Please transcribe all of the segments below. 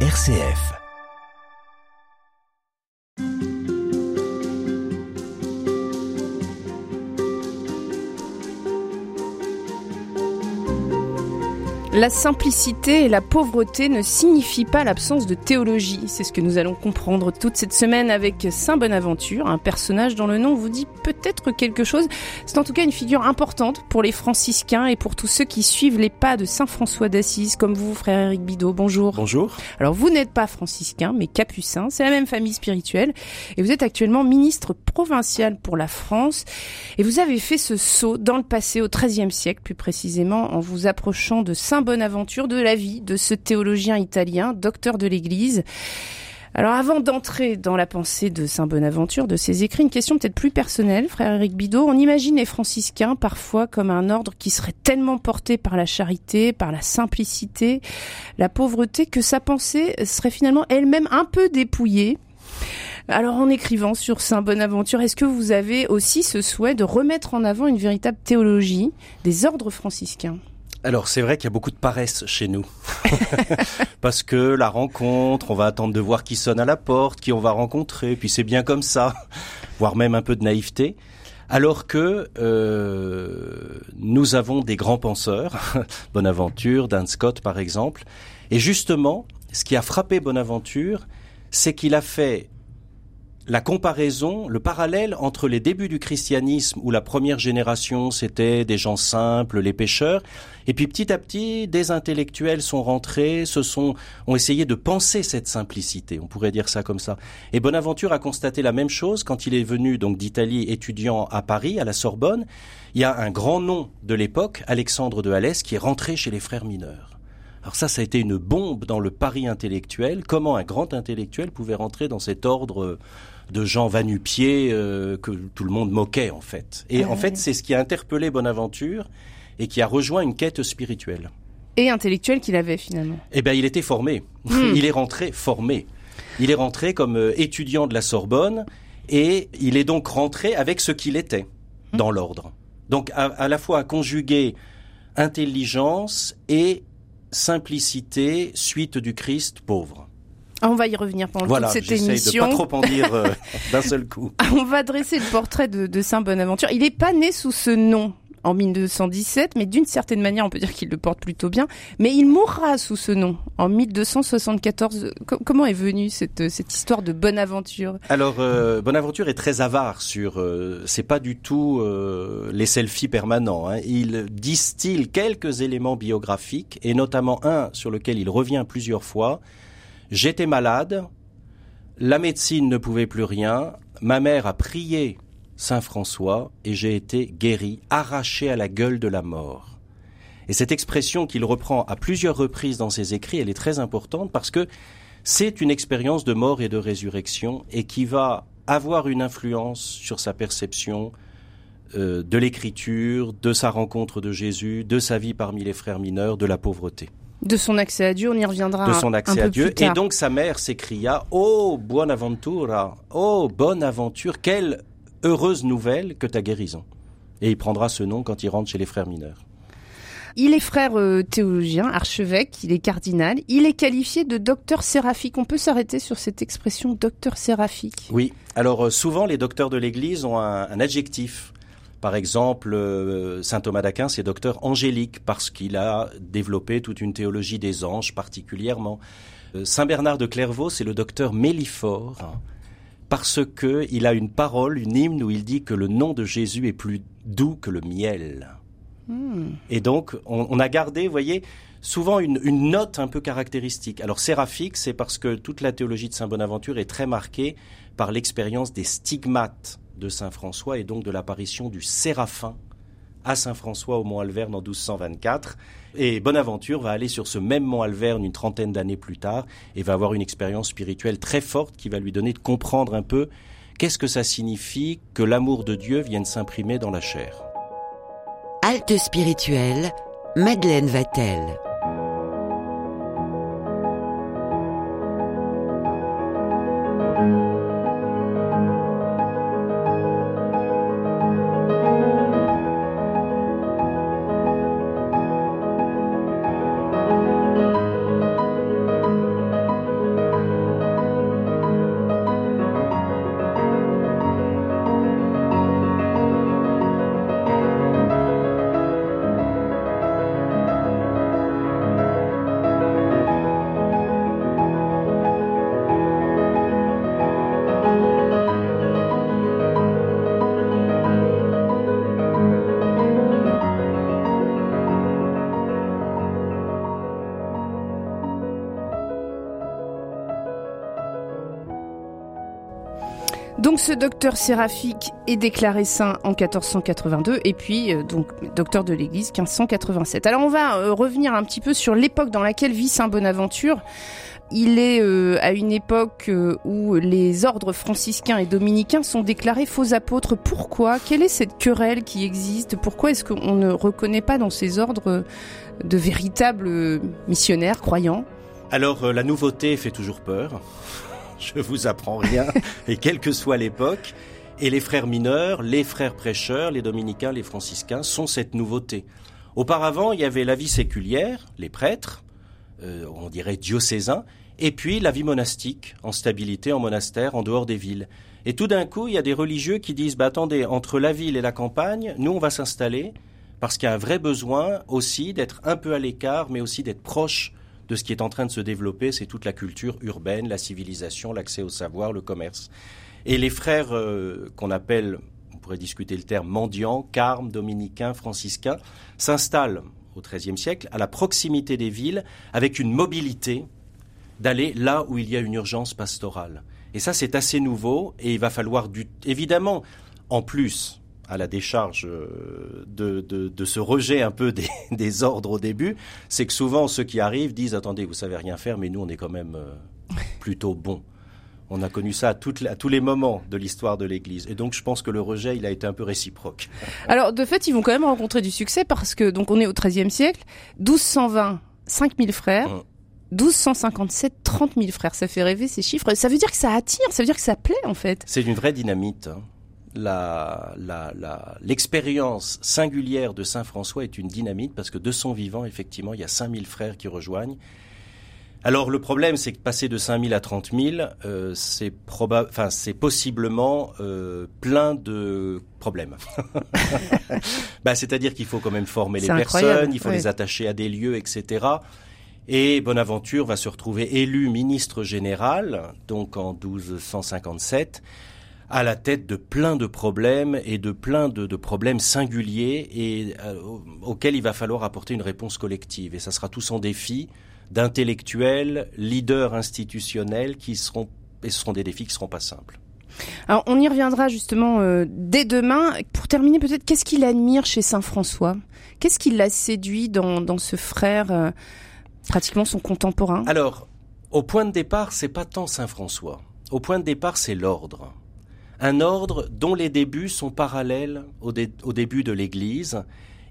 RCF. La simplicité et la pauvreté ne signifient pas l'absence de théologie. C'est ce que nous allons comprendre toute cette semaine avec Saint Bonaventure, un personnage dont le nom vous dit peut-être quelque chose. C'est en tout cas une figure importante pour les franciscains et pour tous ceux qui suivent les pas de Saint François d'Assise, comme vous, frère Éric Bidot. Bonjour. Bonjour. Alors vous n'êtes pas franciscain, mais capucin. C'est la même famille spirituelle. Et vous êtes actuellement ministre provincial pour la France. Et vous avez fait ce saut dans le passé, au XIIIe siècle, plus précisément, en vous approchant de Saint Bonaventure de la vie de ce théologien italien, docteur de l'Église. Alors avant d'entrer dans la pensée de Saint Bonaventure, de ses écrits, une question peut-être plus personnelle, frère Éric Bidot. On imagine les franciscains parfois comme un ordre qui serait tellement porté par la charité, par la simplicité, la pauvreté, que sa pensée serait finalement elle-même un peu dépouillée. Alors en écrivant sur Saint Bonaventure, est-ce que vous avez aussi ce souhait de remettre en avant une véritable théologie des ordres franciscains? Alors c'est vrai qu'il y a beaucoup de paresse chez nous. Parce que la rencontre, on va attendre de voir qui sonne à la porte, qui on va rencontrer, puis c'est bien comme ça, voire même un peu de naïveté. Alors que euh, nous avons des grands penseurs, Bonaventure, Dan Scott par exemple, et justement, ce qui a frappé Bonaventure, c'est qu'il a fait la comparaison, le parallèle entre les débuts du christianisme où la première génération c'était des gens simples, les pêcheurs, et puis petit à petit des intellectuels sont rentrés, se sont ont essayé de penser cette simplicité, on pourrait dire ça comme ça. Et Bonaventure a constaté la même chose quand il est venu donc d'Italie étudiant à Paris à la Sorbonne. Il y a un grand nom de l'époque, Alexandre de Alès, qui est rentré chez les frères mineurs. Alors ça, ça a été une bombe dans le Paris intellectuel. Comment un grand intellectuel pouvait rentrer dans cet ordre de gens vanupiers euh, que tout le monde moquait en fait. Et en fait, c'est ce qui a interpellé Bonaventure et qui a rejoint une quête spirituelle. Et intellectuelle qu'il avait finalement. Eh bien, il était formé. Hmm. il est rentré formé. Il est rentré comme euh, étudiant de la Sorbonne et il est donc rentré avec ce qu'il était hmm. dans l'ordre. Donc à, à la fois à conjuguer intelligence et simplicité suite du Christ pauvre. On va y revenir pendant voilà, toute cette émission. de pas trop en dire euh, d'un seul coup. On va dresser le portrait de, de Saint Bonaventure. Il n'est pas né sous ce nom en 1217, mais d'une certaine manière, on peut dire qu'il le porte plutôt bien. Mais il mourra sous ce nom en 1274. comment est venue cette, cette histoire de Bonaventure? Alors, euh, Bonaventure est très avare sur. Euh, c'est pas du tout euh, les selfies permanents. Hein. Il distille quelques éléments biographiques et notamment un sur lequel il revient plusieurs fois. J'étais malade, la médecine ne pouvait plus rien, ma mère a prié Saint François et j'ai été guéri, arraché à la gueule de la mort. Et cette expression qu'il reprend à plusieurs reprises dans ses écrits, elle est très importante parce que c'est une expérience de mort et de résurrection et qui va avoir une influence sur sa perception euh, de l'écriture, de sa rencontre de Jésus, de sa vie parmi les frères mineurs, de la pauvreté. De son accès à Dieu, on y reviendra. De son accès à Dieu. Et donc sa mère s'écria Oh, Bonaventura, oh, bonne aventure, quelle heureuse nouvelle que ta guérison. Et il prendra ce nom quand il rentre chez les frères mineurs. Il est frère euh, théologien, archevêque, il est cardinal, il est qualifié de docteur séraphique. On peut s'arrêter sur cette expression docteur séraphique? Oui, alors euh, souvent les docteurs de l'Église ont un, adjectif. Par exemple, euh, saint Thomas d'Aquin, c'est docteur angélique parce qu'il a développé toute une théologie des anges particulièrement. saint Bernard de Clairvaux, c'est le docteur méliphore parce que il a une parole, une hymne où il dit que le nom de Jésus est plus doux que le miel. Hmm. Et donc, on, a gardé, vous voyez, souvent une, note un peu caractéristique. Alors, séraphique, c'est parce que toute la théologie de Saint Bonaventure est très marquée par l'expérience des stigmates de Saint François et donc de l'apparition du séraphin à Saint-François au Mont Alverne en 1224. Et Bonaventure va aller sur ce même Mont Alverne une trentaine d'années plus tard et va avoir une expérience spirituelle très forte qui va lui donner de comprendre un peu qu'est-ce que ça signifie que l'amour de Dieu vienne s'imprimer dans la chair. Halte spirituelle, Madeleine Vatel. Donc ce docteur séraphique est déclaré saint en 1482 et puis euh, donc docteur de l'Église 1587. Alors on va euh, revenir un petit peu sur l'époque dans laquelle vit Saint Bonaventure. Il est euh, à une époque où les ordres franciscains et dominicains sont déclarés faux apôtres. Pourquoi? Quelle est cette querelle qui existe? Pourquoi est-ce qu'on ne reconnaît pas dans ces ordres de véritables missionnaires croyants? Alors la nouveauté fait toujours peur. Je vous apprends rien, et quelle que soit l'époque. Et les frères mineurs, les frères prêcheurs, les dominicains, les franciscains sont cette nouveauté. Auparavant, il y avait la vie séculière, les prêtres, euh, on dirait diocésains, et puis la vie monastique, en stabilité, en monastère, en dehors des villes. Et tout d'un coup, il y a des religieux qui disent, bah attendez, entre la ville et la campagne, nous on va s'installer, parce qu'il y a un vrai besoin aussi d'être un peu à l'écart, mais aussi d'être proche de ce qui est en train de se développer, c'est toute la culture urbaine, la civilisation, l'accès au savoir, le commerce. Et les frères euh, qu'on appelle, on pourrait discuter le terme, mendiants, carmes, dominicains, franciscains, s'installent au XIIIe siècle à la proximité des villes avec une mobilité d'aller là où il y a une urgence pastorale. Et ça, c'est assez nouveau et il va falloir du... Évidemment, en plus, à la décharge euh, de, de, ce rejet un peu des, ordres au début, c'est que souvent ceux qui arrivent disent attendez, vous savez rien faire, mais nous on est quand même euh, plutôt bons. On a connu ça à, à tous les moments de l'histoire de l'Église. Et donc, je pense que le rejet, il a été un peu réciproque. Alors, de fait, ils vont quand même rencontrer du succès parce que, donc, on est au XIIIe siècle, 1220, 5000 frères. 1257, 30 000 frères, ça fait rêver ces chiffres. Ça veut dire que ça attire, ça veut dire que ça plaît en fait. C'est une vraie dynamite. Hein l'expérience singulière de Saint François est une dynamite parce que de son vivant, effectivement, il y a 5000 frères qui rejoignent. Alors le problème, c'est que passer de 5000 à 30 000, euh, c'est enfin c'est possiblement euh, plein de problèmes. bah, c'est-à-dire qu'il faut quand même former les personnes, il faut les attacher à des lieux, etc. Et Bonaventure va se retrouver élu ministre général, donc en 1257 à la tête de plein de problèmes et de plein de, problèmes singuliers et euh, auxquels il va falloir apporter une réponse collective. Et ça sera tout son défi d'intellectuels, leaders institutionnels qui seront, et ce seront des défis qui seront pas simples. Alors on y reviendra justement euh, dès demain. Pour terminer, peut-être qu'est-ce qu'il admire chez Saint François Qu'est-ce qui l'a séduit dans, dans ce frère, euh, pratiquement son contemporain? Alors, au point de départ, c'est pas tant Saint François. Au point de départ, c'est l'ordre un ordre dont les débuts sont parallèles au, début de l'Église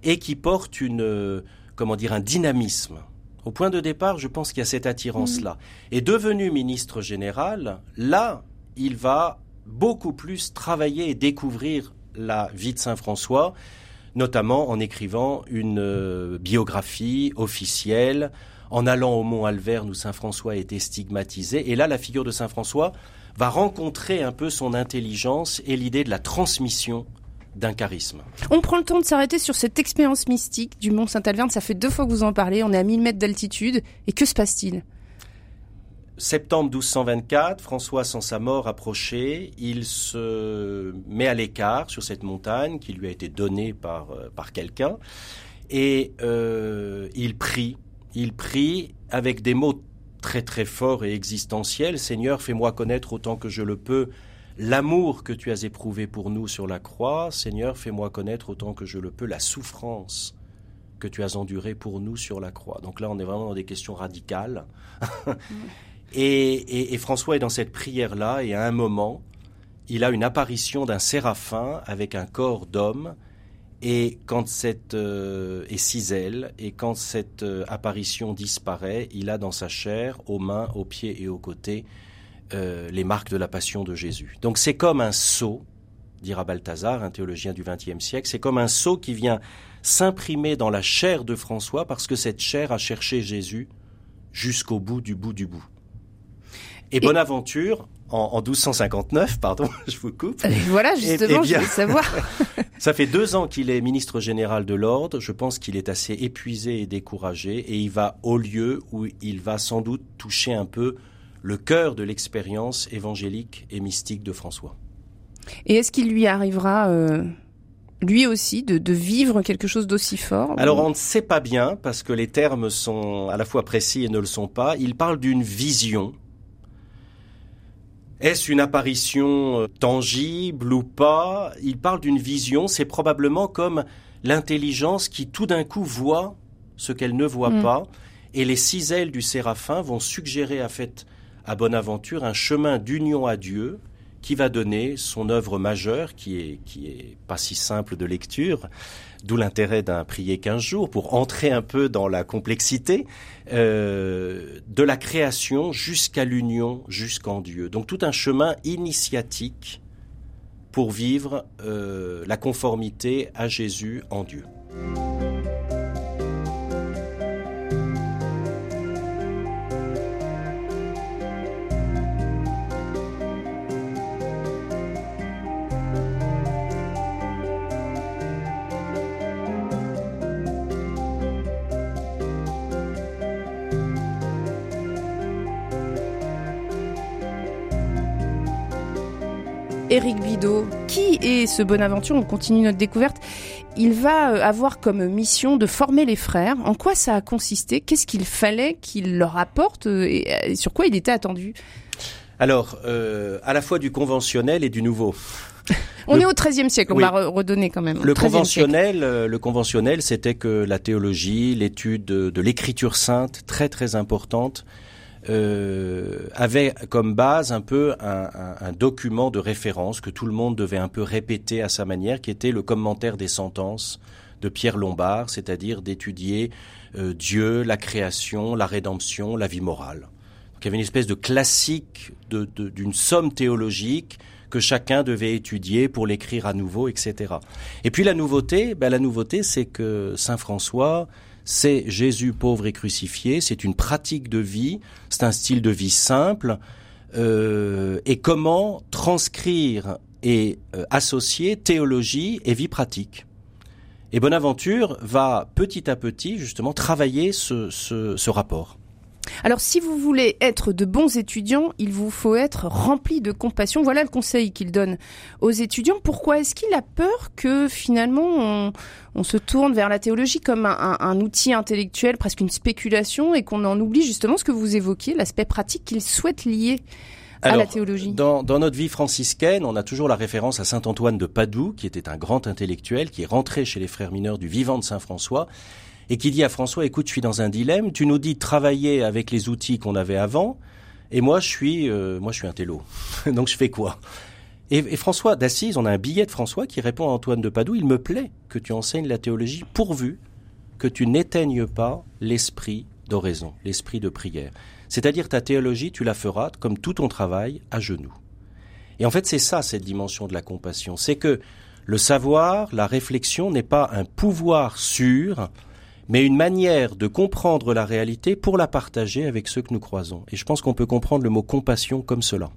et qui porte une, comment dire, un dynamisme. Au point de départ, je pense qu'il y a cette attirance-là. Et devenu ministre général, là, il va beaucoup plus travailler et découvrir la vie de Saint François, notamment en écrivant une euh, biographie officielle, en allant au mont Alverne où Saint François a été stigmatisé. Et là, la figure de Saint François va rencontrer un peu son intelligence et l'idée de la transmission d'un charisme. On prend le temps de s'arrêter sur cette expérience mystique du Mont Saint-Alverne. Ça fait deux fois que vous en parlez. On est à 1000 mètres d'altitude. Et que se passe-t-il? Septembre 1224, François, sans sa mort approchée, il se met à l'écart sur cette montagne qui lui a été donnée par, euh, par quelqu'un. Et euh, il prie. Il prie avec des mots très très fort et existentiel. Seigneur, fais-moi connaître autant que je le peux l'amour que tu as éprouvé pour nous sur la croix. Seigneur, fais-moi connaître autant que je le peux la souffrance que tu as endurée pour nous sur la croix. Donc là, on est vraiment dans des questions radicales. et, et François est dans cette prière-là, et à un moment, il a une apparition d'un séraphin avec un corps d'homme et quand cette euh, et et quand cette euh, apparition disparaît, il a dans sa chair, aux mains, aux pieds et aux côtés, euh, les marques de la passion de Jésus. Donc c'est comme un sceau, dira Balthazar, un théologien du XXe siècle, c'est comme un sceau qui vient s'imprimer dans la chair de François parce que cette chair a cherché Jésus jusqu'au bout du bout du bout. Et, Bonaventure, en, 1259, pardon, je vous coupe. voilà, justement, je voulais savoir. ça fait deux ans qu'il est ministre général de l'ordre. Je pense qu'il est assez épuisé et découragé, et il va au lieu où il va sans doute toucher un peu le cœur de l'expérience évangélique et mystique de François. Et est-ce qu'il lui arrivera euh, lui aussi de, de, vivre quelque chose d'aussi fort Alors on ne sait pas bien parce que les termes sont à la fois précis et ne le sont pas. Il parle d'une vision Est-ce une apparition euh, tangible ou pas? Il parle d'une vision, c'est probablement comme l'intelligence qui tout d'un coup voit ce qu'elle ne voit mm. pas, et les six ailes du séraphin vont suggérer à fait à Bonaventure un chemin d'union à Dieu qui va donner son œuvre majeure, qui est, qui est pas si simple de lecture, d'où l'intérêt d'un prier quinze jours pour entrer un peu dans la complexité euh, de la création jusqu'à l'union, jusqu'en Dieu. Donc tout un chemin initiatique pour vivre euh, la conformité à Jésus en Dieu. Éric Bidot. Qui est ce Bonaventure? On continue notre découverte. Il va euh, avoir comme mission de former les frères. En quoi ça a consisté? Qu'est-ce qu'il fallait qu'il leur apporte? Euh, et sur quoi il était attendu? Alors, euh, à la fois du conventionnel et du nouveau. On est au XIIIe siècle, on va redonner quand même. Le conventionnel, le conventionnel, c'était que la théologie, l'étude de l'écriture sainte, très très importante, euh, avait comme base un peu un, un, un, document de référence que tout le monde devait un peu répéter à sa manière, qui était le commentaire des sentences de Pierre Lombard, c'est-à-dire d'étudier euh, Dieu, la création, la rédemption, la vie morale. Donc il y avait une espèce de classique d'une de, d'une somme théologique que chacun devait étudier pour l'écrire à nouveau, etc. Et puis la nouveauté, ben la nouveauté, c'est que Saint François c'est Jésus pauvre et crucifié, c'est une pratique de vie, c'est un style de vie simple, euh, et comment transcrire et euh, associer théologie et vie pratique. Et Bonaventure va petit à petit justement travailler ce, rapport. Alors si vous voulez être de bons étudiants, il vous faut être rempli de compassion. Voilà le conseil qu'il donne aux étudiants. Pourquoi est-ce qu'il a peur que finalement on, se tourne vers la théologie comme un, outil intellectuel, presque une spéculation, et qu'on en oublie justement ce que vous évoquiez, l'aspect pratique qu'il souhaite lier à la théologie dans, dans, notre vie franciscaine, on a toujours la référence à saint Antoine de Padoue, qui était un grand intellectuel, qui est rentré chez les frères mineurs du vivant de saint François, et qui dit à François, écoute, je suis dans un dilemme, tu nous dis travailler avec les outils qu'on avait avant, et moi je suis, euh, moi je suis un télo. Donc je fais quoi? Et, et, François d'Assise, on a un billet de François qui répond à Antoine de Padoue, il me plaît que tu enseignes la théologie pourvu que tu n'éteignes pas l'esprit d'oraison, l'esprit de prière. C'est-à-dire ta théologie, tu la feras comme tout ton travail à genoux. Et en fait, c'est ça cette dimension de la compassion, c'est que le savoir, la réflexion n'est pas un pouvoir sûr, mais une manière de comprendre la réalité pour la partager avec ceux que nous croisons. Et je pense qu'on peut comprendre le mot compassion comme cela.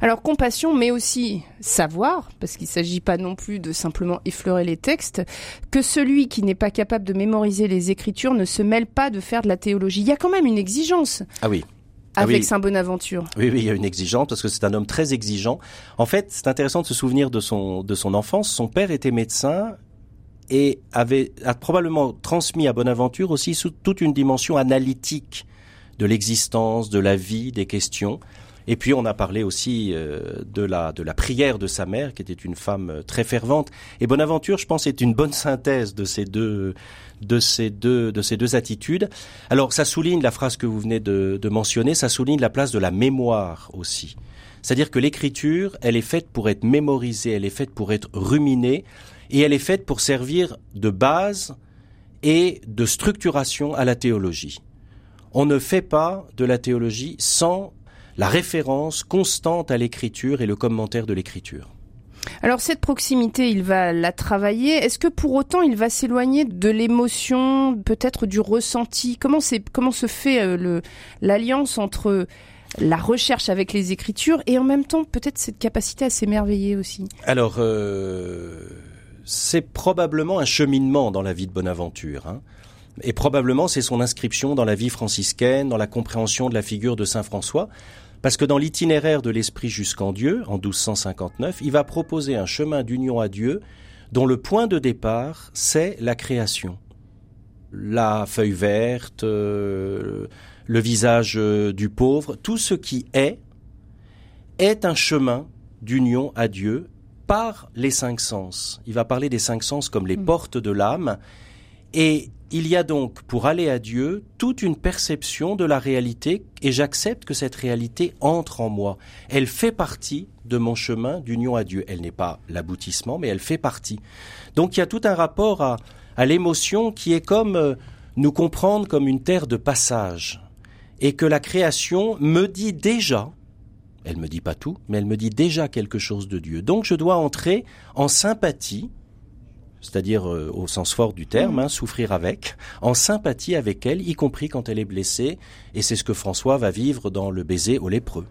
Alors compassion, mais aussi savoir, parce qu'il ne s'agit pas non plus de simplement effleurer les textes, que celui qui n'est pas capable de mémoriser les Écritures ne se mêle pas de faire de la théologie. Il y a quand même une exigence. Ah oui. Ah avec Saint Bonaventure. Oui, oui, il y a une exigence parce que c'est un homme très exigeant. En fait, c'est intéressant de se souvenir de son de son enfance. Son père était médecin et avait a probablement transmis à Bonaventure aussi toute une dimension analytique de l'existence, de la vie, des questions. Et puis on a parlé aussi euh, de la de la prière de sa mère, qui était une femme euh, très fervente. Et Bonaventure, je pense, est une bonne synthèse de ces deux de ces deux de ces deux attitudes. Alors ça souligne la phrase que vous venez de, de mentionner, ça souligne la place de la mémoire aussi. C'est-à-dire que l'écriture, elle est faite pour être mémorisée, elle est faite pour être ruminée et elle est faite pour servir de base et de structuration à la théologie. On ne fait pas de la théologie sans la référence constante à l'écriture et le commentaire de l'écriture. Alors cette proximité, il va la travailler. Est-ce que pour autant il va s'éloigner de l'émotion, peut-être du ressenti? Comment se fait euh, l'alliance entre la recherche avec les écritures et en même temps peut-être cette capacité à s'émerveiller aussi? Alors euh, c'est probablement un cheminement dans la vie de Bonaventure. Hein. Et probablement c'est son inscription dans la vie franciscaine, dans la compréhension de la figure de Saint François, parce que dans l'itinéraire de l'Esprit jusqu'en Dieu, en 1259, il va proposer un chemin d'union à Dieu dont le point de départ, c'est la création. La feuille verte, euh, le visage euh, du pauvre, tout ce qui est est un chemin d'union à Dieu par les cinq sens. Il va parler des cinq sens comme les mm. portes de l'âme. Et il y a donc, pour aller à Dieu, toute une perception de la réalité, et j'accepte que cette réalité entre en moi. Elle fait partie de mon chemin d'union à Dieu. Elle n'est pas l'aboutissement, mais elle fait partie. Donc il y a tout un rapport à, à l'émotion qui est comme euh, nous comprendre comme une terre de passage, et que la création me dit déjà, elle me dit pas tout, mais elle me dit déjà quelque chose de Dieu. Donc je dois entrer en sympathie, c'est-à-dire euh, au sens fort du terme, mmh. hein, souffrir avec, en sympathie avec elle, y compris quand elle est blessée, et c'est ce que François va vivre dans le baiser au lépreux.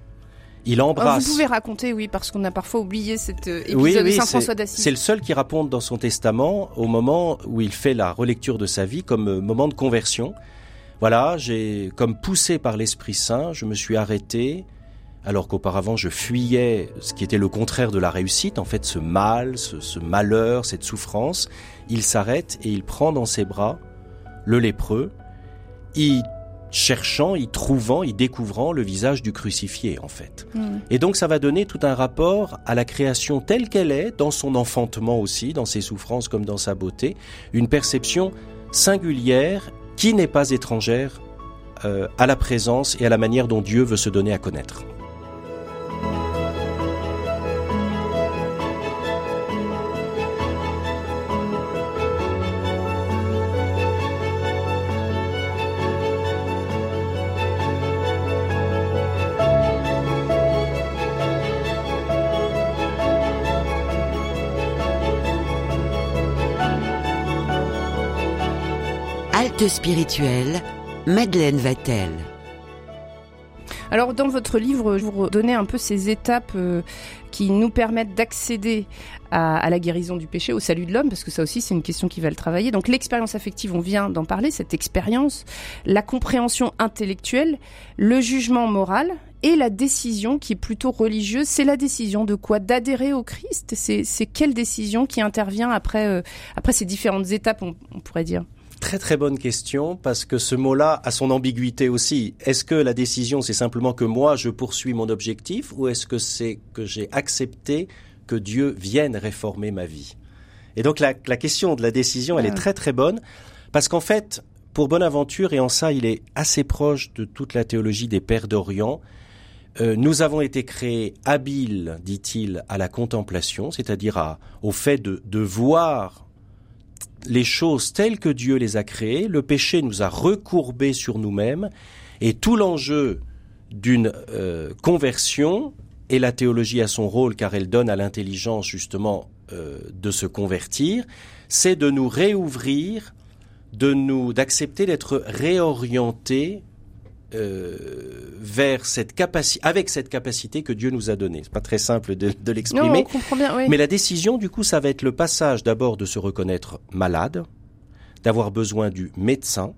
Il embrasse. vous pouvez raconter, oui, parce qu'on a parfois oublié cet euh, épisode de Saint François d'Assise. C'est le seul qui raconte dans son testament au moment où il fait la relecture de sa vie comme euh, moment de conversion. Voilà, j'ai comme poussé par l'Esprit Saint, je me suis arrêté, alors qu'auparavant je fuyais ce qui était le contraire de la réussite, en fait ce mal, ce, malheur, cette souffrance, il s'arrête et il prend dans ses bras le lépreux, y cherchant, y trouvant, y découvrant le visage du crucifié en fait. Mm. Et donc ça va donner tout un rapport à la création telle qu'elle est, dans son enfantement aussi, dans ses souffrances comme dans sa beauté, une perception singulière qui n'est pas étrangère euh, à la présence et à la manière dont Dieu veut se donner à connaître. Halte spirituelle, Madeleine Vatel. Alors dans votre livre, vous donnez un peu ces étapes euh, qui nous permettent d'accéder à, la guérison du péché, au salut de l'homme, parce que ça aussi c'est une question qui va le travailler. Donc l'expérience affective, on vient d'en parler, cette expérience, la compréhension intellectuelle, le jugement moral et la décision qui est plutôt religieuse. C'est la décision de quoi? D'adhérer au Christ? C'est quelle décision qui intervient après, euh, après ces différentes étapes, on pourrait dire? Très très bonne question parce que ce mot-là a son ambiguïté aussi. Est-ce que la décision c'est simplement que moi je poursuis mon objectif ou est-ce que c'est que j'ai accepté que Dieu vienne réformer ma vie? Et donc la, question de la décision elle est très très bonne parce qu'en fait pour Bonaventure et en ça il est assez proche de toute la théologie des pères d'Orient. Euh, nous avons été créés habiles, dit-il, à la contemplation, c'est-à-dire au fait de, de voir les choses telles que Dieu les a créées, le péché nous a recourbés sur nous-mêmes, et tout l'enjeu d'une euh, conversion, et la théologie a son rôle car elle donne à l'intelligence justement euh, de se convertir, c'est de nous réouvrir, de nous d'accepter d'être réorientés euh, vers cette capacité, avec cette capacité que Dieu nous a donnée. C'est pas très simple de, de l'exprimer. Mais la décision, du coup, ça va être le passage d'abord de se reconnaître malade, d'avoir besoin du médecin,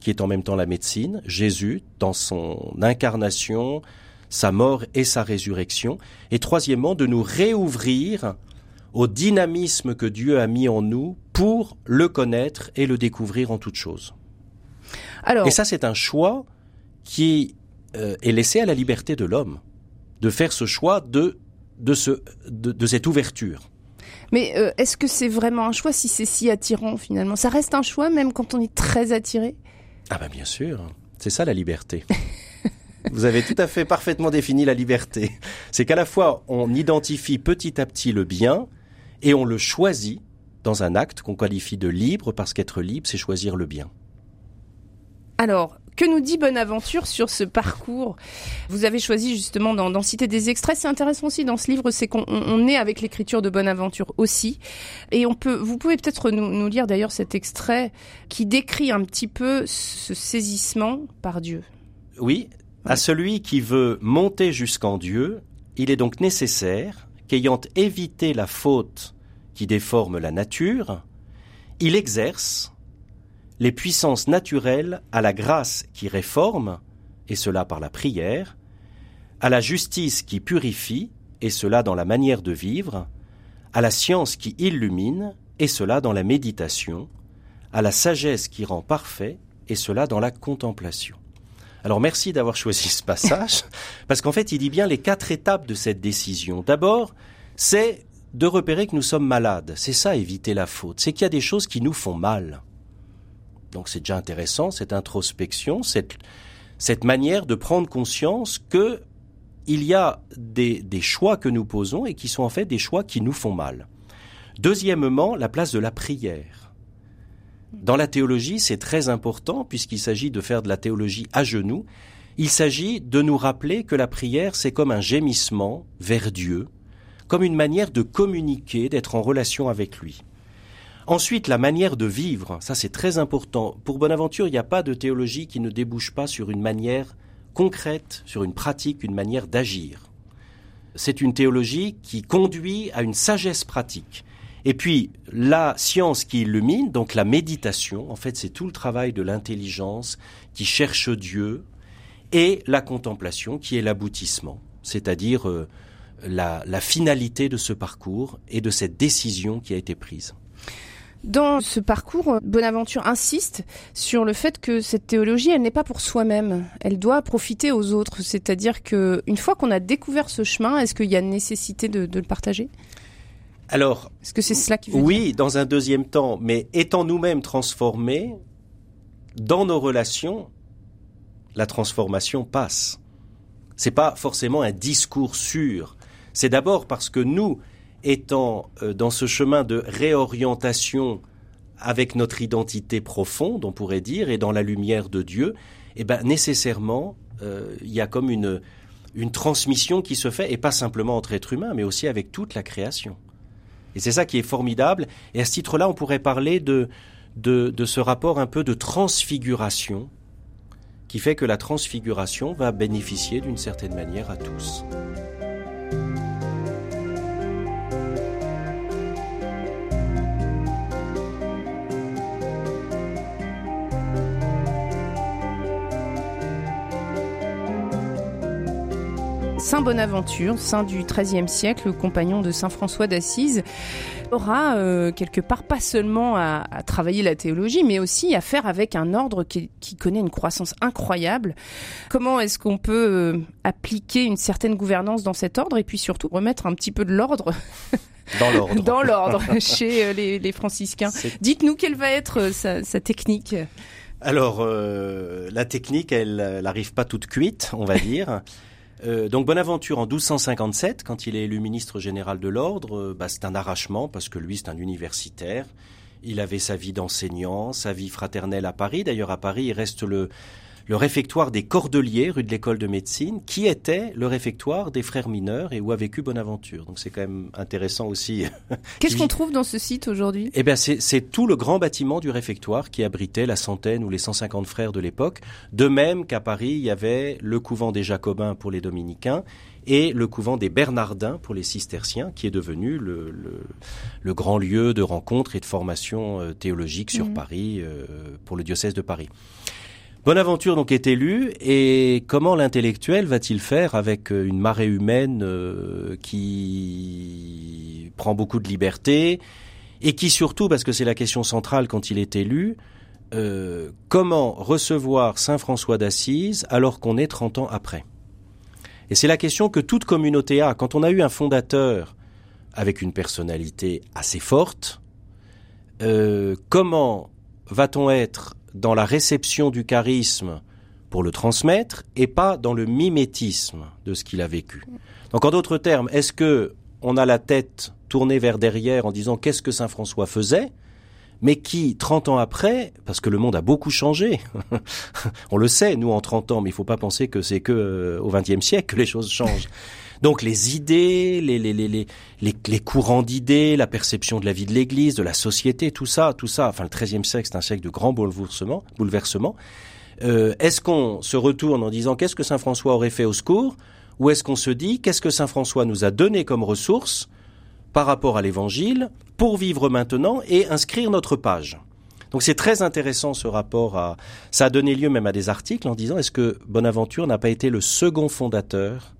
qui est en même temps la médecine, Jésus, dans son incarnation, sa mort et sa résurrection. Et troisièmement, de nous réouvrir au dynamisme que Dieu a mis en nous pour le connaître et le découvrir en toute chose. Alors, et ça, c'est un choix qui euh, est laissé à la liberté de l'homme de faire ce choix de, de, ce, de, cette ouverture. Mais euh, est-ce que c'est vraiment un choix si c'est si attirant finalement? Ça reste un choix même quand on est très attiré? Ah ben bien sûr, c'est ça la liberté. Vous avez tout à fait parfaitement défini la liberté. C'est qu'à la fois on identifie petit à petit le bien et on le choisit dans un acte qu'on qualifie de libre parce qu'être libre c'est choisir le bien. Alors, que nous dit Bonaventure sur ce parcours Vous avez choisi justement d'en citer des extraits. C'est intéressant aussi dans ce livre, c'est qu'on est avec l'écriture de Bonaventure aussi. Et on peut, vous pouvez peut-être nous, lire d'ailleurs cet extrait qui décrit un petit peu ce saisissement par Dieu. Oui, à celui qui veut monter jusqu'en Dieu, il est donc nécessaire qu'ayant évité la faute qui déforme la nature, il exerce les puissances naturelles à la grâce qui réforme, et cela par la prière, à la justice qui purifie, et cela dans la manière de vivre, à la science qui illumine, et cela dans la méditation, à la sagesse qui rend parfait, et cela dans la contemplation. Alors merci d'avoir choisi ce passage, parce qu'en fait il dit bien les quatre étapes de cette décision. D'abord, c'est de repérer que nous sommes malades. C'est ça, éviter la faute. C'est qu'il y a des choses qui nous font mal. Donc c'est déjà intéressant, cette introspection, cette, cette manière de prendre conscience que il y a des, des choix que nous posons et qui sont en fait des choix qui nous font mal. Deuxièmement, la place de la prière. Dans la théologie, c'est très important puisqu'il s'agit de faire de la théologie à genoux. Il s'agit de nous rappeler que la prière, c'est comme un gémissement vers Dieu, comme une manière de communiquer, d'être en relation avec lui. Ensuite, la manière de vivre, ça c'est très important. Pour Bonaventure, il n'y a pas de théologie qui ne débouche pas sur une manière concrète, sur une pratique, une manière d'agir. C'est une théologie qui conduit à une sagesse pratique. Et puis, la science qui illumine, donc la méditation, en fait, c'est tout le travail de l'intelligence qui cherche Dieu, et la contemplation qui est l'aboutissement, c'est-à-dire euh, la, la finalité de ce parcours et de cette décision qui a été prise. Dans ce parcours, Bonaventure insiste sur le fait que cette théologie, elle n'est pas pour soi-même. Elle doit profiter aux autres. C'est-à-dire que une fois qu'on a découvert ce chemin, est-ce qu'il y a nécessité de, de le partager? Alors, Est-ce que c'est cela qui veut oui, dire? dans un deuxième temps, mais étant nous-mêmes transformés, dans nos relations, la transformation passe. C'est pas forcément un discours sûr. C'est d'abord parce que nous, étant euh, dans ce chemin de réorientation avec notre identité profonde, on pourrait dire, et dans la lumière de Dieu, eh ben nécessairement, euh, il y a comme une transmission qui se fait, et pas simplement entre êtres humains, mais aussi avec toute la création. Et c'est ça qui est formidable. Et à ce titre-là, on pourrait parler de, de ce rapport un peu de transfiguration, qui fait que la transfiguration va bénéficier d'une certaine manière à tous. Saint Bonaventure, saint du XIIIe siècle, compagnon de Saint François d'Assise, aura euh, quelque part pas seulement à, à, travailler la théologie, mais aussi à faire avec un ordre qui, qui connaît une croissance incroyable. Comment est-ce qu'on peut euh, appliquer une certaine gouvernance dans cet ordre et puis surtout remettre un petit peu de l'ordre Dans l'ordre. dans l'ordre chez euh, les, les franciscains Dites-nous quelle va être sa, sa technique. Alors, euh, la technique, elle n'arrive pas toute cuite, on va dire. Euh, donc Bonaventure en 1257, quand il est élu ministre général de l'ordre, euh, bah, c'est un arrachement parce que lui c'est un universitaire. Il avait sa vie d'enseignant, sa vie fraternelle à Paris. D'ailleurs à Paris il reste le, le réfectoire des Cordeliers, rue de l'école de médecine, qui était le réfectoire des frères mineurs et où a vécu Bonaventure. Donc c'est quand même intéressant aussi. Qu'est-ce qu'on trouve dans ce site aujourd'hui? Eh bien, c'est, tout le grand bâtiment du réfectoire qui abritait la centaine ou les 150 frères de l'époque. De même qu'à Paris, il y avait le couvent des Jacobins pour les dominicains et le couvent des Bernardins pour les cisterciens, qui est devenu le, le, le grand lieu de rencontre et de formation euh, théologique sur Mhm. Paris euh, pour le diocèse de Paris. Bonaventure donc est élu et comment l'intellectuel va-t-il faire avec euh, une marée humaine euh, qui prend beaucoup de liberté et qui surtout, parce que c'est la question centrale quand il est élu, euh, comment recevoir Saint François d'Assise alors qu'on est 30 ans après? Et c'est la question que toute communauté a. Quand on a eu un fondateur avec une personnalité assez forte, comment va-t-on être dans la réception du charisme pour le transmettre et pas dans le mimétisme de ce qu'il a vécu. Donc en d'autres termes, est-ce que on a la tête tournée vers derrière en disant qu'est-ce que Saint François faisait mais qui, 30 ans après, parce que le monde a beaucoup changé, on le sait, nous, en 30 ans, mais il faut pas penser que c'est que euh, au XXe siècle que les choses changent. Donc les idées, les, les, les, les, les, courants d'idées, la perception de la vie de l'Église, de la société, tout ça, tout ça, enfin le XIIIe siècle, c'est un siècle de grands bouleversements. bouleversements. Euh, est-ce qu'on se retourne en disant qu'est-ce que Saint François aurait fait au secours? Ou est-ce qu'on se dit qu'est-ce que Saint François nous a donné comme ressources par rapport à l'Évangile pour vivre maintenant et inscrire notre page? Donc c'est très intéressant ce rapport à... Ça a donné lieu même à des articles en disant est-ce que Bonaventure n'a pas été le second fondateur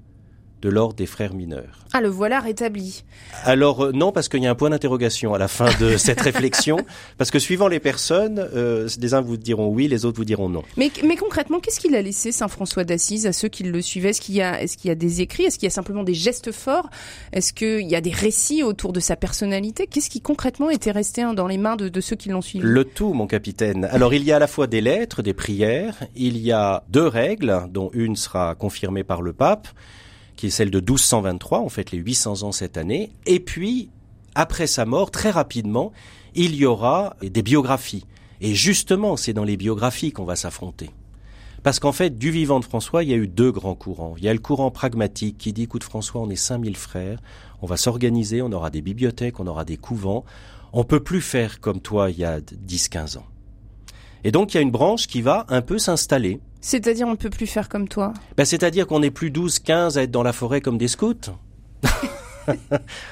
de l'ordre des frères mineurs. Ah, le voilà rétabli. Alors euh, non, parce qu'il y a un point d'interrogation à la fin de cette réflexion, parce que suivant les personnes, euh, des uns vous diront oui, les autres vous diront non. Mais, mais concrètement, qu'est-ce qu'il a laissé Saint François d'Assise à ceux qui le suivaient? Est-ce qu'il y qu'il y a des écrits? Est-ce qu'il y a simplement des gestes forts? Est-ce qu'il y a des récits autour de sa personnalité? Qu'est-ce qui concrètement était resté hein, dans les mains de, de ceux qui l'ont suivi? Le tout, mon capitaine. Alors il y a à la fois des lettres, des prières, il y a deux règles, dont une sera confirmée par le pape qui est celle de 1223, on fête les 800 ans cette année, et puis, après sa mort, très rapidement, il y aura des biographies. Et justement, c'est dans les biographies qu'on va s'affronter. Parce qu'en fait, du vivant de François, il y a eu deux grands courants. Il y a le courant pragmatique qui dit, écoute François, on est 5000 frères, on va s'organiser, on aura des bibliothèques, on aura des couvents, on peut plus faire comme toi il y a 10-15 ans. Et donc, il y a une branche qui va un peu s'installer. C'est-à-dire, on ne peut plus faire comme toi ben, C'est-à-dire qu'on n'est plus 12-15 à être dans la forêt comme des scouts.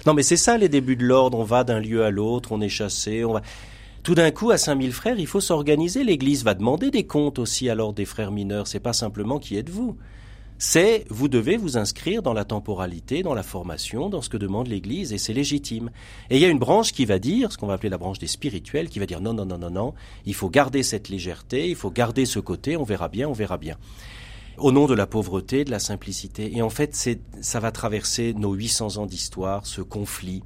non, mais c'est ça les débuts de l'ordre. On va d'un lieu à l'autre, on est chassé, on va. Tout d'un coup, à 5000 frères, il faut s'organiser. L'Église va demander des comptes aussi l'ordre des frères mineurs. C'est pas simplement qui êtes-vous c'est vous devez vous inscrire dans la temporalité, dans la formation, dans ce que demande l'Église, et c'est légitime. Et il y a une branche qui va dire, ce qu'on va appeler la branche des spirituels, qui va dire non, non, non, non, non, il faut garder cette légèreté, il faut garder ce côté, on verra bien, on verra bien. Au nom de la pauvreté, de la simplicité. Et en fait, c'est, ça va traverser nos 800 ans d'histoire, ce conflit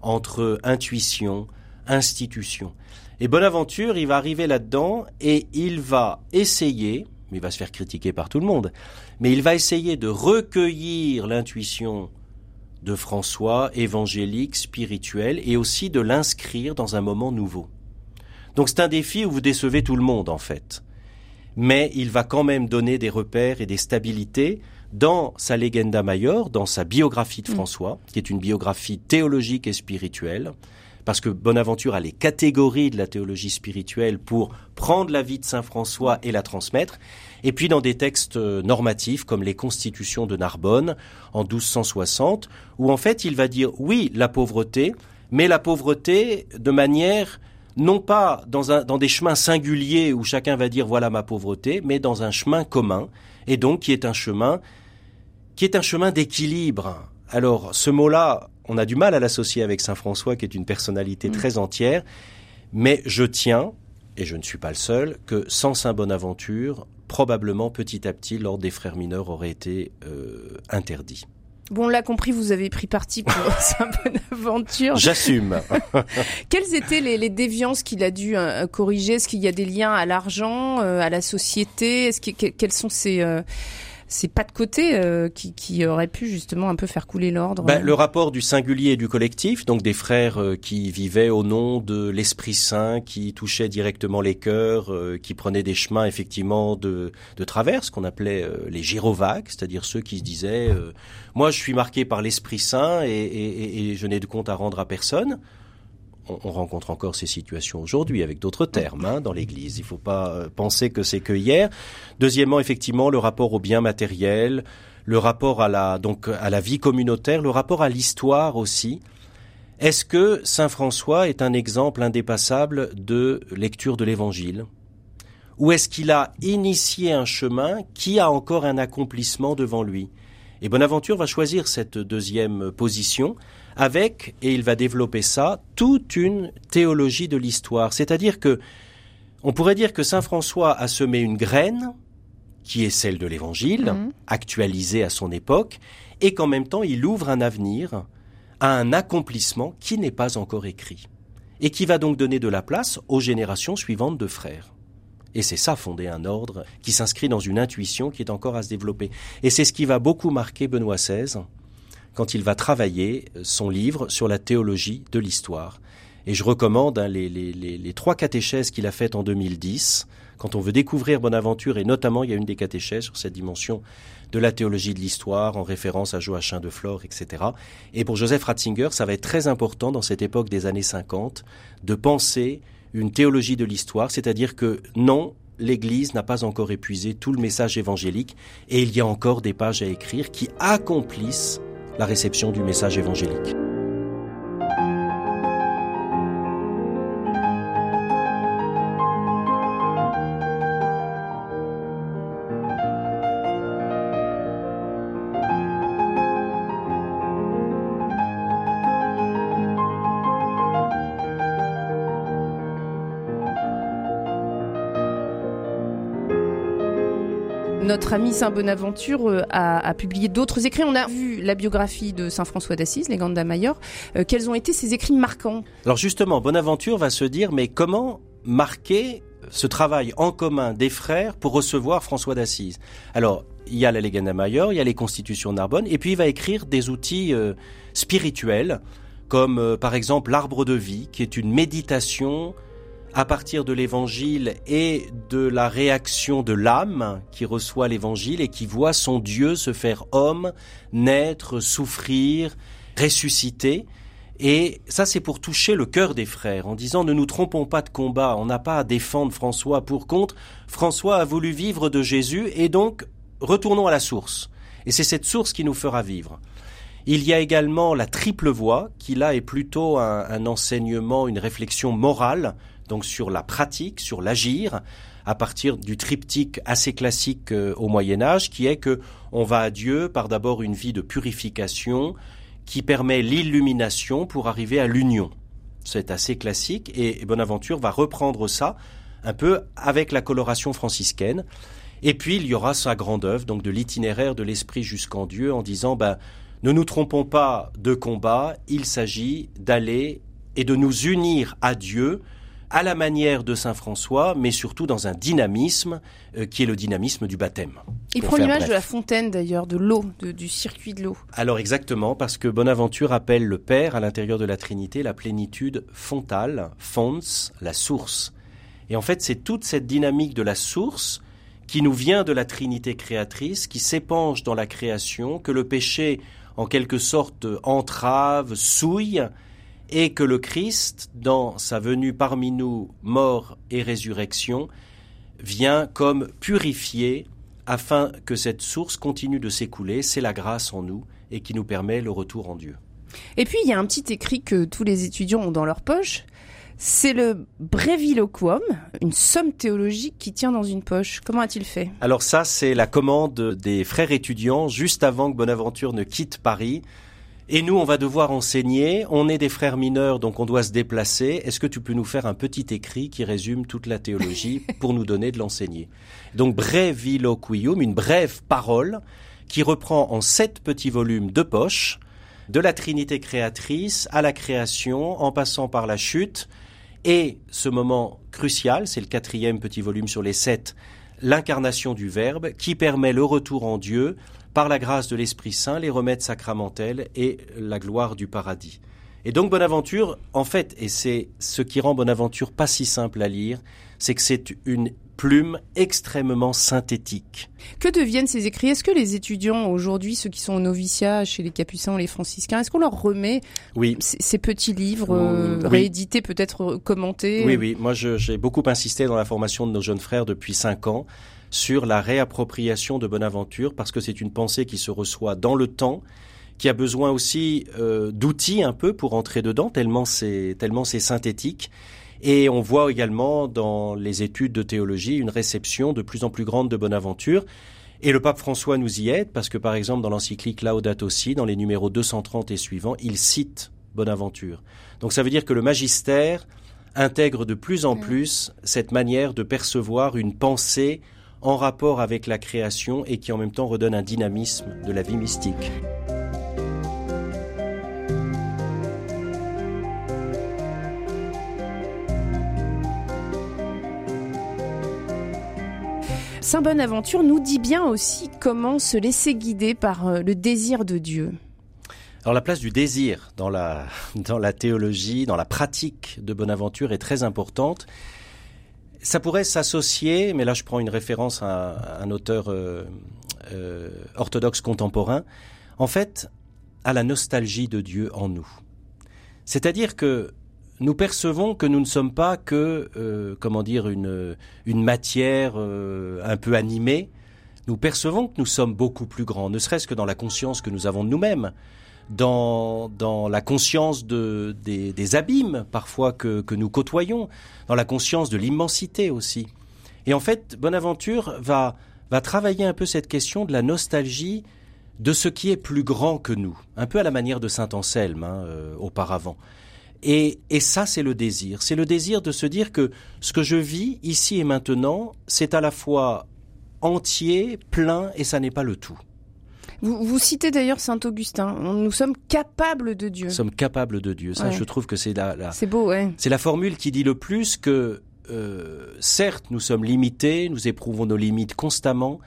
entre intuition, institution. Et Bonaventure, il va arriver là-dedans et il va essayer, mais il va se faire critiquer par tout le monde, mais il va essayer de recueillir l'intuition de François, évangélique, spirituel, et aussi de l'inscrire dans un moment nouveau. Donc c'est un défi où vous décevez tout le monde en fait. Mais il va quand même donner des repères et des stabilités dans sa Legenda Major, dans sa biographie de mm. François, qui est une biographie théologique et spirituelle, parce que Bonaventure a les catégories de la théologie spirituelle pour prendre la vie de Saint François et la transmettre, et puis dans des textes euh, normatifs comme les constitutions de Narbonne en 1260, où en fait il va dire oui, la pauvreté, mais la pauvreté de manière non pas dans, un, dans des chemins singuliers où chacun va dire voilà ma pauvreté, mais dans un chemin commun, et donc qui est un chemin qui est un chemin d'équilibre. Alors ce mot-là, on a du mal à l'associer avec Saint François, qui est une personnalité mm. très entière, mais je tiens, et je ne suis pas le seul, que sans Saint Bonaventure, probablement petit à petit, l'ordre des frères mineurs aurait été euh, interdit. Bon, on l'a compris, vous avez pris parti pour Saint Bonaventure. J'assume. Quelles étaient les, déviances qu'il a dû euh, corriger? Est-ce qu'il y a des liens à l'argent, euh, à la société? Est-ce que, quels sont ces c'est pas de côté euh, qui, qui aurait pu justement un peu faire couler l'ordre. Ben, le rapport du singulier et du collectif, donc des frères euh, qui vivaient au nom de l'Esprit Saint, qui touchaient directement les cœurs, euh, qui prenaient des chemins effectivement de, de travers, ce qu'on appelait les gyrovagues, c'est-à-dire ceux qui se disaient moi je suis marqué par l'Esprit Saint et, et, et je n'ai de compte à rendre à personne on, rencontre encore ces situations aujourd'hui avec d'autres termes hein, dans l'Église. Il ne faut pas euh, penser que c'est que hier. Deuxièmement, effectivement, le rapport au bien matériel, le rapport à la donc à la vie communautaire, le rapport à l'histoire aussi. Est-ce que Saint François est un exemple indépassable de lecture de l'Évangile? Ou est-ce qu'il a initié un chemin qui a encore un accomplissement devant lui? Et Bonaventure va choisir cette deuxième position avec, et il va développer ça, toute une théologie de l'histoire. C'est-à-dire que, on pourrait dire que Saint François a semé une graine, qui est celle de l'Évangile, mhm. actualisée à son époque, et qu'en même temps il ouvre un avenir à un accomplissement qui n'est pas encore écrit, et qui va donc donner de la place aux générations suivantes de frères. Et c'est ça fonder un ordre qui s'inscrit dans une intuition qui est encore à se développer. Et c'est ce qui va beaucoup marquer Benoît XVI, quand il va travailler son livre sur la théologie de l'histoire. Et je recommande hein, les, les, les, trois catéchèses qu'il a faites en 2010, quand on veut découvrir Bonaventure, et notamment il y a une des catéchèses sur cette dimension de la théologie de l'histoire, en référence à Joachim de Flore, etc. Et pour Joseph Ratzinger, ça va être très important dans cette époque des années 50 de penser une théologie de l'histoire, c'est-à-dire que non, l'Église n'a pas encore épuisé tout le message évangélique, et il y a encore des pages à écrire qui accomplissent la réception du message évangélique. Notre ami Saint Bonaventure euh, a, publié d'autres écrits. On a vu la biographie de Saint François d'Assise, les Ganda Mayor. Euh, quels ont été ses écrits marquants? Alors justement, Bonaventure va se dire, mais comment marquer ce travail en commun des frères pour recevoir François d'Assise? Alors, il y a la Legenda Mayor, il y a les Constitutions Narbonne, et puis il va écrire des outils euh, spirituels, comme par exemple l'arbre de vie, qui est une méditation à partir de l'évangile et de la réaction de l'âme qui reçoit l'évangile et qui voit son Dieu se faire homme, naître, souffrir, ressusciter. Et ça, c'est pour toucher le cœur des frères, en disant ne nous trompons pas de combat, on n'a pas à défendre François pour contre. François a voulu vivre de Jésus et donc retournons à la source. Et c'est cette source qui nous fera vivre. Il y a également la triple voie, qui là est plutôt un, un enseignement, une réflexion morale donc sur la pratique, sur l'agir, à partir du triptyque assez classique euh, au Moyen Âge, qui est que on va à Dieu par d'abord une vie de purification qui permet l'illumination pour arriver à l'union. C'est assez classique et Bonaventure va reprendre ça un peu avec la coloration franciscaine. Et puis il y aura sa grande œuvre, donc de l'itinéraire de l'esprit jusqu'en Dieu, en disant ben ne nous trompons pas de combat, il s'agit d'aller et de nous unir à Dieu à la manière de Saint François, mais surtout dans un dynamisme euh, qui est le dynamisme du baptême. Il prend l'image de la fontaine d'ailleurs, de l'eau, du circuit de l'eau. Alors exactement, parce que Bonaventure appelle le Père à l'intérieur de la Trinité la plénitude fontale, fons, la source. Et en fait, c'est toute cette dynamique de la source qui nous vient de la Trinité créatrice, qui s'épanche dans la création, que le péché, en quelque sorte, entrave, souille, et que le Christ, dans sa venue parmi nous, mort et résurrection, vient comme purifier afin que cette source continue de s'écouler. C'est la grâce en nous et qui nous permet le retour en Dieu. Et puis il y a un petit écrit que tous les étudiants ont dans leur poche. C'est le Breviloquum, une somme théologique qui tient dans une poche. Comment a-t-il fait? Alors ça, c'est la commande des frères étudiants juste avant que Bonaventure ne quitte Paris. Et nous, on va devoir enseigner. On est des frères mineurs, donc on doit se déplacer. Est-ce que tu peux nous faire un petit écrit qui résume toute la théologie pour nous donner de l'enseigner? Donc breviloquium, une brève parole qui reprend en sept petits volumes de poche de la Trinité créatrice à la création, en passant par la chute, et ce moment crucial, c'est le quatrième petit volume sur les sept, l'incarnation du Verbe, qui permet le retour en Dieu par la grâce de l'Esprit Saint, les remèdes sacramentels et la gloire du paradis. Et donc Bonaventure, en fait, et c'est ce qui rend Bonaventure pas si simple à lire, c'est que c'est une plume extrêmement synthétique. Que deviennent ces écrits? Est-ce que les étudiants aujourd'hui, ceux qui sont au noviciat chez les Capucins ou les Franciscains, est-ce qu'on leur remet oui. ces, petits livres euh, réédités, peut-être commentés? Oui, oui. Moi, j'ai beaucoup insisté dans la formation de nos jeunes frères depuis cinq ans sur la réappropriation de Bonaventure, parce que c'est une pensée qui se reçoit dans le temps, qui a besoin aussi euh, d'outils un peu pour entrer dedans, tellement c'est tellement c'est synthétique. Et on voit également dans les études de théologie une réception de plus en plus grande de Bonaventure. Et le pape François nous y aide parce que par exemple dans l'encyclique Laudato Si, dans les numéros 230 et suivants, il cite Bonaventure. Donc ça veut dire que le magistère intègre de plus en plus cette manière de percevoir une pensée en rapport avec la création et qui en même temps redonne un dynamisme de la vie mystique. Saint Bonaventure nous dit bien aussi comment se laisser guider par euh, le désir de Dieu. Alors la place du désir dans la, dans la théologie, dans la pratique de Bonaventure est très importante ça pourrait s'associer, mais là je prends une référence à, un auteur euh, euh, orthodoxe contemporain, en fait, à la nostalgie de Dieu en nous. C'est-à-dire que nous percevons que nous ne sommes pas que, euh, comment dire, une, une matière un peu animée. Nous percevons que nous sommes beaucoup plus grands, ne serait-ce que dans la conscience que nous avons de nous-mêmes dans, dans la conscience de, des, des abîmes parfois que, que nous côtoyons, dans la conscience de l'immensité aussi. Et en fait, Bonaventure va, va travailler un peu cette question de la nostalgie de ce qui est plus grand que nous, un peu à la manière de Saint Anselme hein, euh, auparavant. Et, et ça, c'est le désir. C'est le désir de se dire que ce que je vis ici et maintenant, c'est à la fois entier, plein, et ça n'est pas le tout. Vous, vous citez d'ailleurs Saint Augustin. Nous sommes capables de Dieu. Nous sommes capables de Dieu. Ça, Ouais. je trouve que c'est la, la- C'est beau, ouais. c'est la formule qui dit le plus que, euh, certes, nous sommes limités, nous éprouvons nos limites constamment,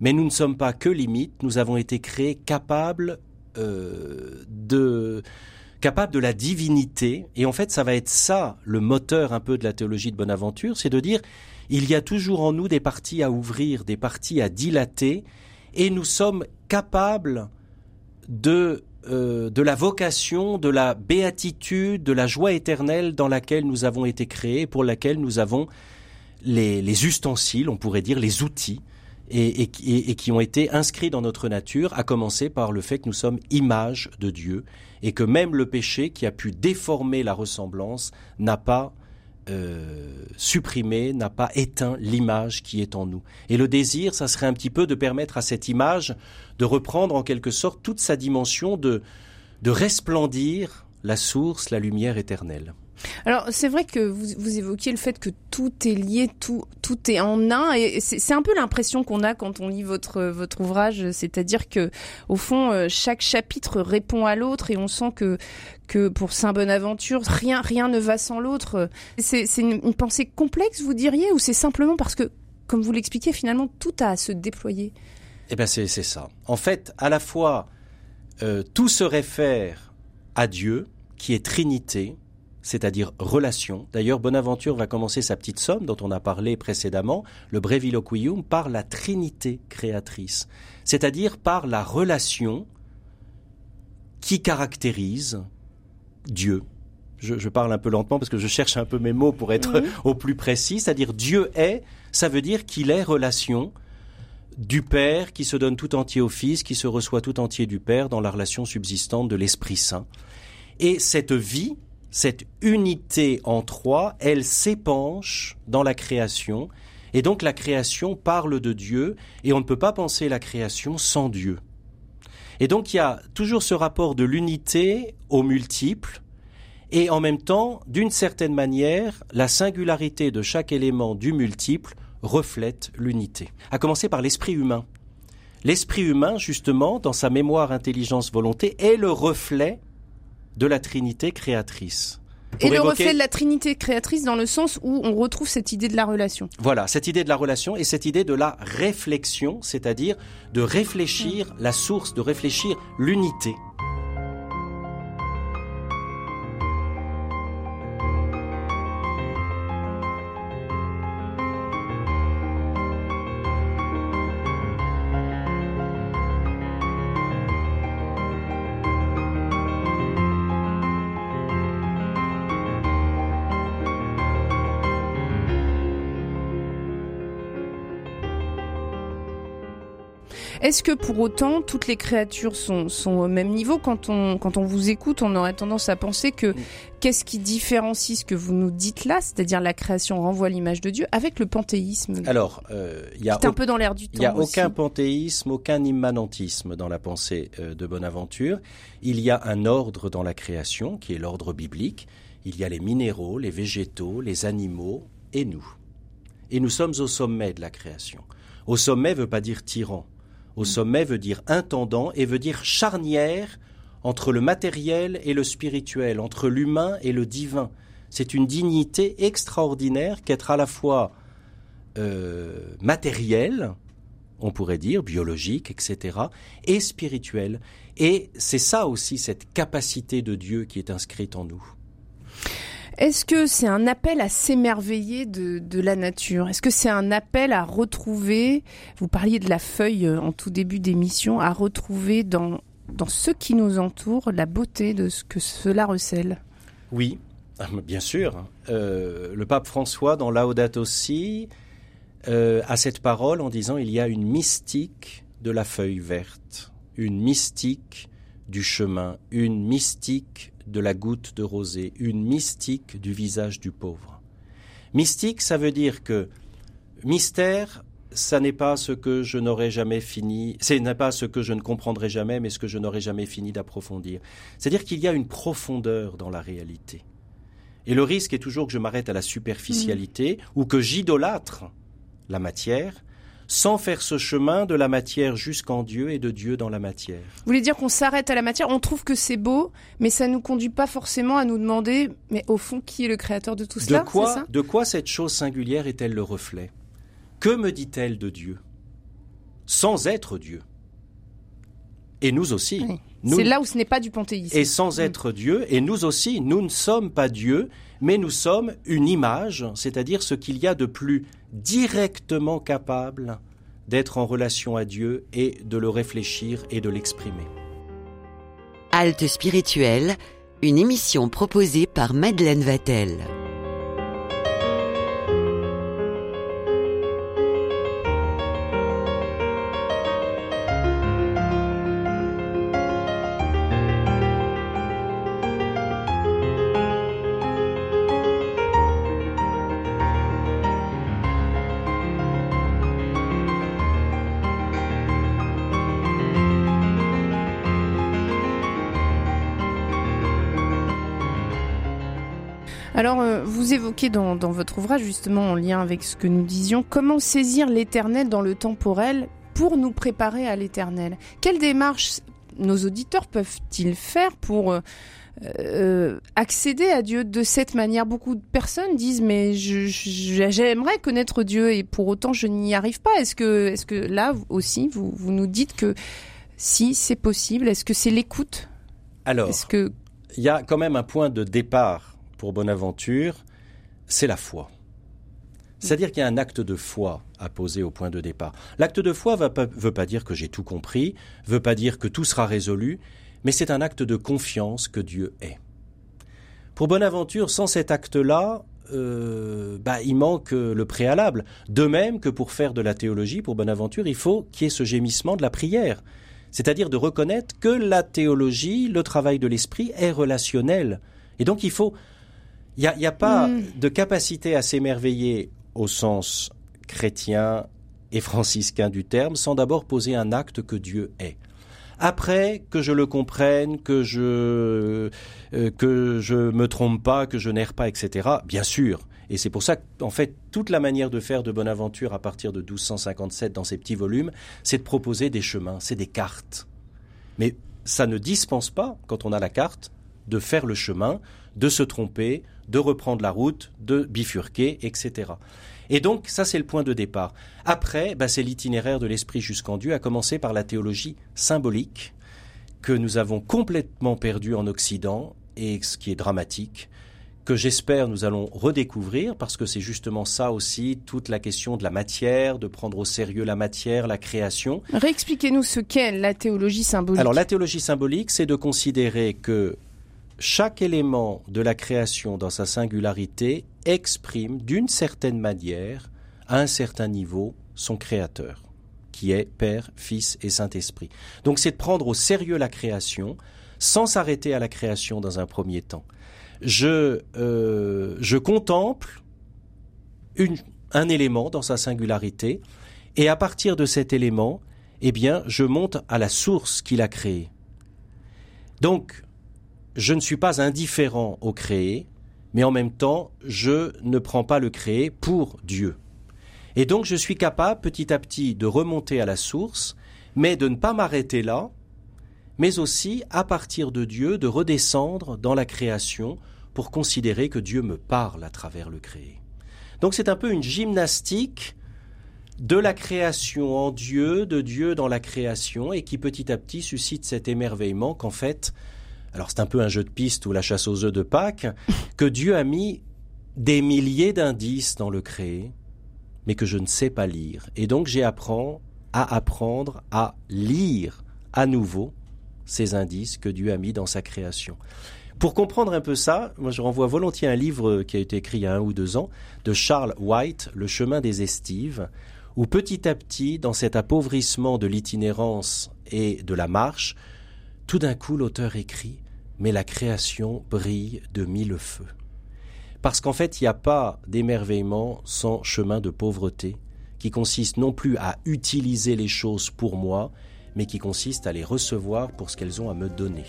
mais nous ne sommes pas que limites. Nous avons été créés capables euh, de capables de la divinité. Et en fait, ça va être ça le moteur un peu de la théologie de Bonaventure, c'est de dire il y a toujours en nous des parties à ouvrir, des parties à dilater, et nous sommes capables de euh, de la vocation, de la béatitude, de la joie éternelle dans laquelle nous avons été créés, pour laquelle nous avons les, les ustensiles, on pourrait dire les outils, et, et qui- et- et qui ont été inscrits dans notre nature, à commencer par le fait que nous sommes image de Dieu, et que même le péché qui a pu déformer la ressemblance n'a pas euh, supprimé, n'a pas éteint l'image qui est en nous. Et le désir, ça serait un petit peu de permettre à cette image de reprendre en quelque sorte toute sa dimension de, de resplendir la source, la lumière éternelle. Alors c'est vrai que vous, vous évoquiez le fait que tout est lié, tout tout est en un, et c'est un peu l'impression qu'on a quand on lit votre votre ouvrage, c'est-à-dire que au fond euh, chaque chapitre répond à l'autre, et on sent que que pour Saint Bonaventure rien rien ne va sans l'autre. C'est une, pensée complexe, vous diriez, ou c'est simplement parce que comme vous l'expliquez, finalement tout a à se déployer? Eh bien, c'est c'est ça. En fait, à la fois, euh, tout se réfère à Dieu, qui est Trinité, c'est-à-dire relation. D'ailleurs, Bonaventure va commencer sa petite somme dont on a parlé précédemment, le Breviloquium, par la Trinité créatrice, c'est-à-dire par la relation qui caractérise Dieu. Je, je parle un peu lentement parce que je cherche un peu mes mots pour être au plus précis, c'est-à-dire Dieu est, ça veut dire qu'il est relation du Père qui se donne tout entier au Fils, qui se reçoit tout entier du Père dans la relation subsistante de l'Esprit Saint. Et cette vie, cette unité en trois, elle s'épanche dans la création, et donc la création parle de Dieu, et on ne peut pas penser la création sans Dieu. Et donc il y a toujours ce rapport de l'unité au multiple, et en même temps, d'une certaine manière, la singularité de chaque élément du multiple reflète l'unité. À commencer par l'esprit humain. L'esprit humain, justement, dans sa mémoire, intelligence, volonté, est le reflet de la Trinité créatrice. Et le évoquer- reflet de la Trinité créatrice dans le sens où on retrouve cette idée de la relation. Voilà, cette idée de la relation et cette idée de la réflexion, c'est-à-dire de réfléchir la source, de réfléchir l'unité. Est-ce que pour autant toutes les créatures sont, sont au même niveau? Quand on, quand on vous écoute, on aurait tendance à penser que qu'est-ce qui différencie ce que vous nous dites là, c'est-à-dire la création renvoie l'image de Dieu, avec le panthéisme? Alors, euh, il y a C'est un peu dans l'air du temps. Il n'y a aussi. aucun panthéisme, aucun immanentisme dans la pensée euh, de Bonaventure. Il y a un ordre dans la création, qui est l'ordre biblique. Il y a les minéraux, les végétaux, les animaux et nous. Et nous sommes au sommet de la création. Au sommet veut pas dire tyran. Au sommet veut dire intendant et veut dire charnière entre le matériel et le spirituel, entre l'humain et le divin. C'est une dignité extraordinaire qu'être à la fois euh, matériel, on pourrait dire, biologique, etc., et spirituel. Et c'est ça aussi, cette capacité de Dieu qui est inscrite en nous. Est-ce que c'est un appel à s'émerveiller de, la nature? Est-ce que c'est un appel à retrouver, vous parliez de la feuille euh, en tout début d'émission, à retrouver dans, ce qui nous entoure la beauté de ce que cela recèle? Oui, ah, bien sûr. Euh, le pape François, dans Laudato Si, euh, a cette parole en disant il y a une mystique de la feuille verte, une mystique du chemin, une mystique de la goutte de rosée, une mystique du visage du pauvre. Mystique, ça veut dire que mystère, ça n'est pas ce que je n'aurais jamais fini, ce n'est pas ce que je ne comprendrai jamais, mais ce que je n'aurais jamais fini d'approfondir. C'est-à-dire qu'il y a une profondeur dans la réalité. Et le risque est toujours que je m'arrête à la superficialité ou que j'idolâtre la matière, sans faire ce chemin de la matière jusqu'en Dieu et de Dieu dans la matière. Vous voulez dire qu'on s'arrête à la matière, on trouve que c'est beau, mais ça nous conduit pas forcément à nous demander, mais au fond, qui est le créateur de tout cela? De quoi, de quoi cette chose singulière est-elle le reflet? Que me dit-elle de Dieu? Sans être Dieu. Et nous aussi. C'est là où ce n'est pas du panthéisme. Et sans mm. être Dieu, et nous aussi, nous ne sommes pas Dieu, mais nous sommes une image, c'est-à-dire ce qu'il y a de plus directement capable d'être en relation à Dieu et de le réfléchir et de l'exprimer. Halte spirituelle, une émission proposée par Madeleine Vatel. Alors, euh, vous évoquez dans, votre ouvrage, justement en lien avec ce que nous disions, comment saisir l'éternel dans le temporel pour nous préparer à l'éternel. Quelle démarche nos auditeurs peuvent-ils faire pour euh, euh, accéder à Dieu de cette manière? Beaucoup de personnes disent mais j'aimerais connaître Dieu et pour autant je n'y arrive pas. Est-ce que, est-ce que là aussi vous, vous nous dites que si c'est possible Est-ce que c'est l'écoute? Alors, est-ce que il y a quand même un point de départ pour Bonaventure, c'est la foi. C'est-à-dire qu'il y a un acte de foi à poser au point de départ. L'acte de foi ne veut pas dire que j'ai tout compris, veut pas dire que tout sera résolu, mais c'est un acte de confiance que Dieu est. Pour Bonaventure, sans cet acte-là, euh, bah, il manque le préalable. De même que pour faire de la théologie, pour Bonaventure, il faut qu'il y ait ce gémissement de la prière. C'est-à-dire de reconnaître que la théologie, le travail de l'esprit est relationnel. Et donc il faut il n'y a, pas mm. de capacité à s'émerveiller au sens chrétien et franciscain du terme sans d'abord poser un acte que Dieu est. Après, que je le comprenne, que je euh, que je me trompe pas, que je n'erre pas, etc. Bien sûr. Et c'est pour ça qu'en fait, toute la manière de faire de Bonaventure à partir de 1257 dans ces petits volumes, c'est de proposer des chemins, c'est des cartes. Mais ça ne dispense pas, quand on a la carte, de faire le chemin, de se tromper, de reprendre la route, de bifurquer, etc. Et donc, ça, c'est le point de départ. Après, bah, c'est l'itinéraire de l'esprit jusqu'en Dieu, à commencer par la théologie symbolique, que nous avons complètement perdu en Occident, et ce qui est dramatique, que j'espère nous allons redécouvrir, parce que c'est justement ça aussi, toute la question de la matière, de prendre au sérieux la matière, la création. Réexpliquez-nous ce qu'est la théologie symbolique. Alors, la théologie symbolique, c'est de considérer que chaque élément de la création dans sa singularité exprime d'une certaine manière, à un certain niveau, son créateur, qui est Père, Fils et Saint-Esprit. Donc c'est de prendre au sérieux la création, sans s'arrêter à la création dans un premier temps. Je, euh, je contemple un élément dans sa singularité, et à partir de cet élément, eh bien, je monte à la source qu'il a créée. Donc, je ne suis pas indifférent au créé, mais en même temps, je ne prends pas le créé pour Dieu. Et donc, je suis capable petit à petit de remonter à la source, mais de ne pas m'arrêter là, mais aussi, à partir de Dieu, de redescendre dans la création pour considérer que Dieu me parle à travers le créé. Donc, c'est un peu une gymnastique de la création en Dieu, de Dieu dans la création, et qui petit à petit suscite cet émerveillement qu'en fait, alors c'est un peu un jeu de piste ou la chasse aux œufs de Pâques, que Dieu a mis des milliers d'indices dans le créé, mais que je ne sais pas lire. Et donc j'ai apprends à apprendre à lire à nouveau ces indices que Dieu a mis dans sa création. Pour comprendre un peu ça, moi je renvoie volontiers un livre qui a été écrit il y a un ou deux ans de Charles White, Le chemin des estives, où petit à petit, dans cet appauvrissement de l'itinérance et de la marche, tout d'un coup, l'auteur écrit Mais la création brille de mille feux. Parce qu'en fait, il n'y a pas d'émerveillement sans chemin de pauvreté, qui consiste non plus à utiliser les choses pour moi, mais qui consiste à les recevoir pour ce qu'elles ont à me donner.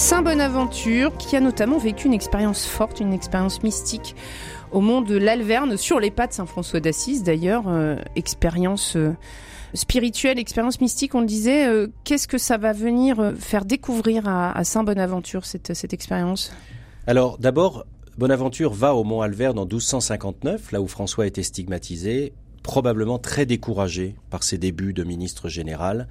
Saint Bonaventure, qui a notamment vécu une expérience forte, une expérience mystique au monde de l'Alverne, sur les pas de Saint François d'Assise d'ailleurs, euh, expérience euh, spirituelle, expérience mystique, on le disait. Euh, qu'est-ce que ça va venir faire découvrir à, Saint Bonaventure, cette, cette expérience? Alors d'abord, Bonaventure va au mont Alverne en 1259, là où François était stigmatisé, probablement très découragé par ses débuts de ministre général.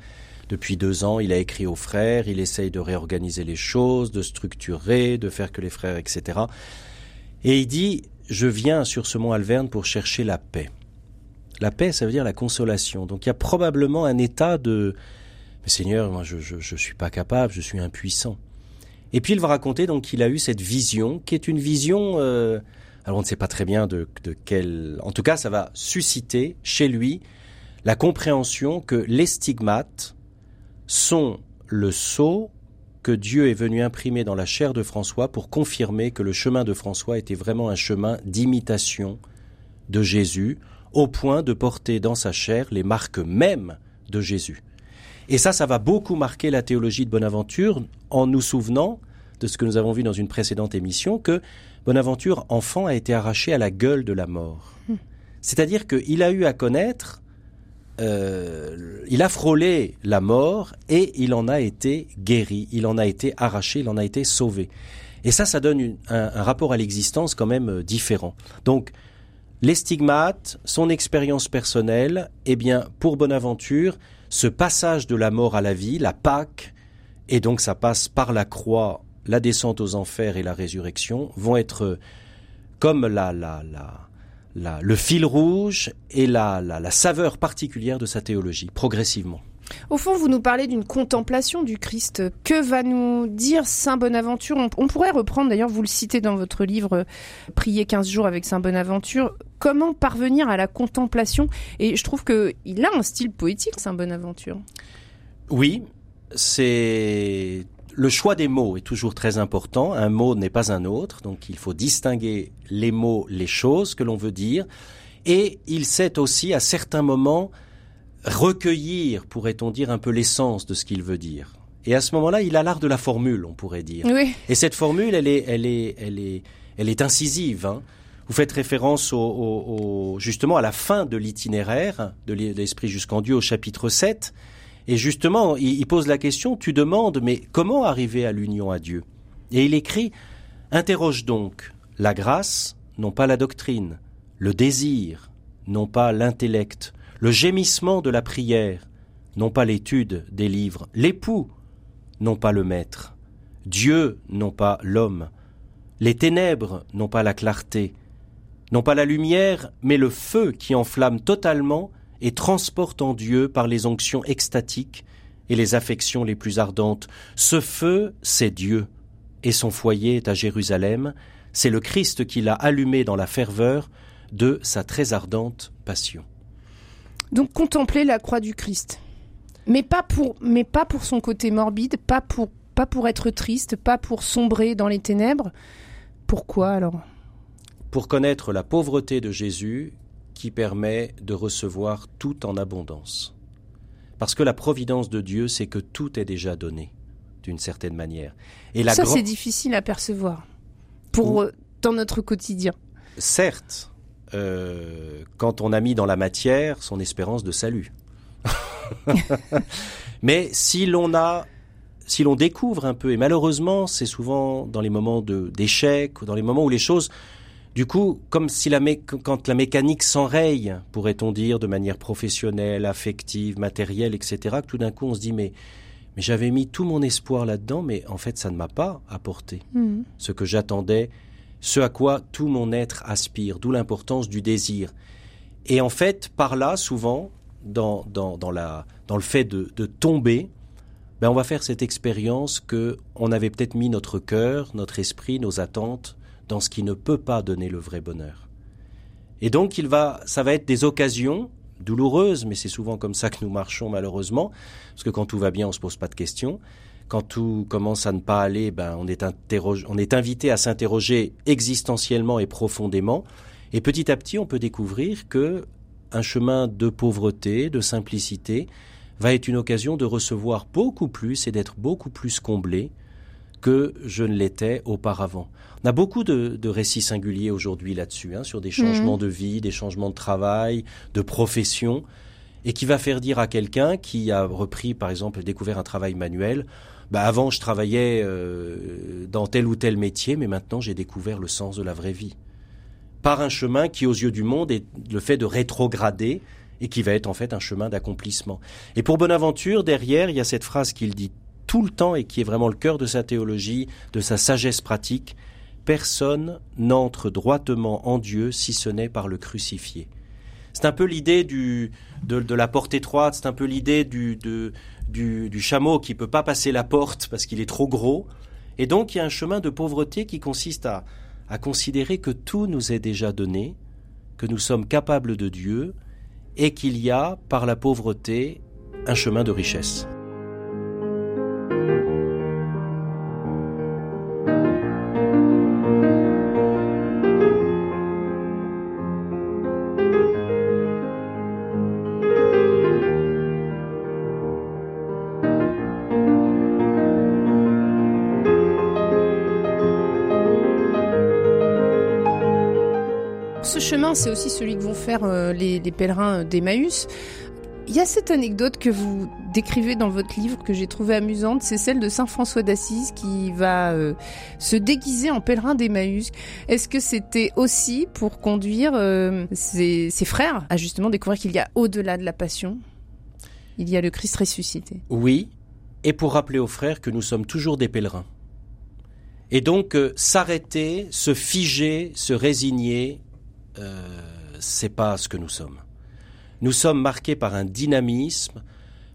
Depuis deux ans, il a écrit aux frères, il essaye de réorganiser les choses, de structurer, de faire que les frères, etc. Et il dit, je viens sur ce mont Alverne pour chercher la paix. La paix, ça veut dire la consolation. Donc il y a probablement un état de, mais Seigneur, moi je, je, suis pas capable, je suis impuissant. Et puis il va raconter donc qu'il a eu cette vision, qui est une vision, euh, alors on ne sait pas très bien de, de quelle, en tout cas ça va susciter chez lui la compréhension que les stigmates sont le sceau que Dieu est venu imprimer dans la chair de François pour confirmer que le chemin de François était vraiment un chemin d'imitation de Jésus, au point de porter dans sa chair les marques mêmes de Jésus. Et ça, ça va beaucoup marquer la théologie de Bonaventure en nous souvenant de ce que nous avons vu dans une précédente émission, que Bonaventure, enfant, a été arraché à la gueule de la mort. Hmm. C'est-à-dire qu'il a eu à connaître euh, il a frôlé la mort et il en a été guéri, il en a été arraché, il en a été sauvé. Et ça, ça donne un, rapport à l'existence quand même euh, différent. Donc, les stigmates, son expérience personnelle, eh bien, pour Bonaventure, ce passage de la mort à la vie, la Pâque, et donc ça passe par la croix, la descente aux enfers et la résurrection, vont être euh, comme la, la, la, le fil rouge et la, la, saveur particulière de sa théologie, progressivement. Au fond, vous nous parlez d'une contemplation du Christ. Que va nous dire Saint Bonaventure? On, pourrait reprendre, d'ailleurs, vous le citez dans votre livre Prier 15 jours avec Saint Bonaventure, comment parvenir à la contemplation? Et je trouve qu'il a un style poétique, Saint Bonaventure. Oui, c'est le choix des mots est toujours très important. Un mot n'est pas un autre, donc il faut distinguer les mots, les choses que l'on veut dire. Et il sait aussi, à certains moments, recueillir, pourrait-on dire, un peu l'essence de ce qu'il veut dire. Et à ce moment-là, il a l'art de la formule, on pourrait dire. Et cette formule, elle est, elle est, elle est, elle est incisive. Hein. Vous faites référence au, justement à la fin de l'itinéraire de l'Esprit jusqu'en Dieu au chapitre 7. Et justement, il, pose la question, tu demandes, mais comment arriver à l'union à Dieu? Et il écrit, interroge donc la grâce, non pas la doctrine, le désir, non pas l'intellect, le gémissement de la prière, non pas l'étude des livres, l'époux, non pas le maître, Dieu, non pas l'homme, les ténèbres, non pas la clarté, non pas la lumière, mais le feu qui enflamme totalement et transporte en Dieu par les onctions extatiques et les affections les plus ardentes. Ce feu, c'est Dieu, et son foyer est à Jérusalem, c'est le Christ qui l'a allumé dans la ferveur de sa très ardente passion. Donc contempler la croix du Christ. Mais pas pour, mais pas pour son côté morbide, pas pour, pas pour être triste, pas pour sombrer dans les ténèbres. Pourquoi alors? Pour connaître la pauvreté de Jésus qui permet de recevoir tout en abondance. Parce que la providence de Dieu, c'est que tout est déjà donné, d'une certaine manière. Et la Ça, c'est difficile à percevoir pour euh, dans notre quotidien. Certes, euh, quand on a mis dans la matière son espérance de salut. Mais si l'on a, si l'on découvre un peu, et malheureusement, c'est souvent dans les moments d'échec ou dans les moments où les choses du coup, comme si la quand la mécanique s'enraye, pourrait-on dire, de manière professionnelle, affective, matérielle, etc., que tout d'un coup on se dit mais, mais j'avais mis tout mon espoir là-dedans, mais en fait ça ne m'a pas apporté hmm. ce que j'attendais, ce à quoi tout mon être aspire, d'où l'importance du désir. Et en fait, par là, souvent, dans, dans, dans, la, dans le fait de, de tomber, ben on va faire cette expérience que on avait peut-être mis notre cœur, notre esprit, nos attentes dans ce qui ne peut pas donner le vrai bonheur. Et donc il va, ça va être des occasions douloureuses, mais c'est souvent comme ça que nous marchons malheureusement, parce que quand tout va bien, on se pose pas de questions. Quand tout commence à ne pas aller, ben on est, on est invité à s'interroger existentiellement et profondément. Et petit à petit, on peut découvrir que un chemin de pauvreté, de simplicité, va être une occasion de recevoir beaucoup plus et d'être beaucoup plus comblé que je ne l'étais auparavant. On a beaucoup de, récits singuliers aujourd'hui là-dessus, hein, sur des changements mhm. de vie, des changements de travail, de profession, et qui va faire dire à quelqu'un qui a repris, par exemple, découvert un travail manuel, bah avant je travaillais euh, dans tel ou tel métier, mais maintenant j'ai découvert le sens de la vraie vie. Par un chemin qui, aux yeux du monde, est le fait de rétrograder et qui va être en fait un chemin d'accomplissement. Et pour Bonaventure, derrière, il y a cette phrase qu'il dit tout le temps et qui est vraiment le cœur de sa théologie, de sa sagesse pratique, personne n'entre droitement en Dieu si ce n'est par le crucifié. C'est un peu l'idée du, de, la porte étroite, c'est un peu l'idée du, du, chameau qui peut pas passer la porte parce qu'il est trop gros. Et donc il y a un chemin de pauvreté qui consiste à, à considérer que tout nous est déjà donné, que nous sommes capables de Dieu, et qu'il y a, par la pauvreté, un chemin de richesse. C'est aussi celui que vont faire euh, les, pèlerins d'Emmaüs. Il y a cette anecdote que vous décrivez dans votre livre que j'ai trouvée amusante, c'est celle de Saint François d'Assise qui va euh, se déguiser en pèlerin d'Emmaüs. Est-ce que c'était aussi pour conduire euh, ses, frères à justement découvrir qu'il y a au-delà de la passion, il y a le Christ ressuscité Oui, et pour rappeler aux frères que nous sommes toujours des pèlerins. Et donc s'arrêter, se figer, se résigner, euh, c'est pas ce que nous sommes. Nous sommes marqués par un dynamisme,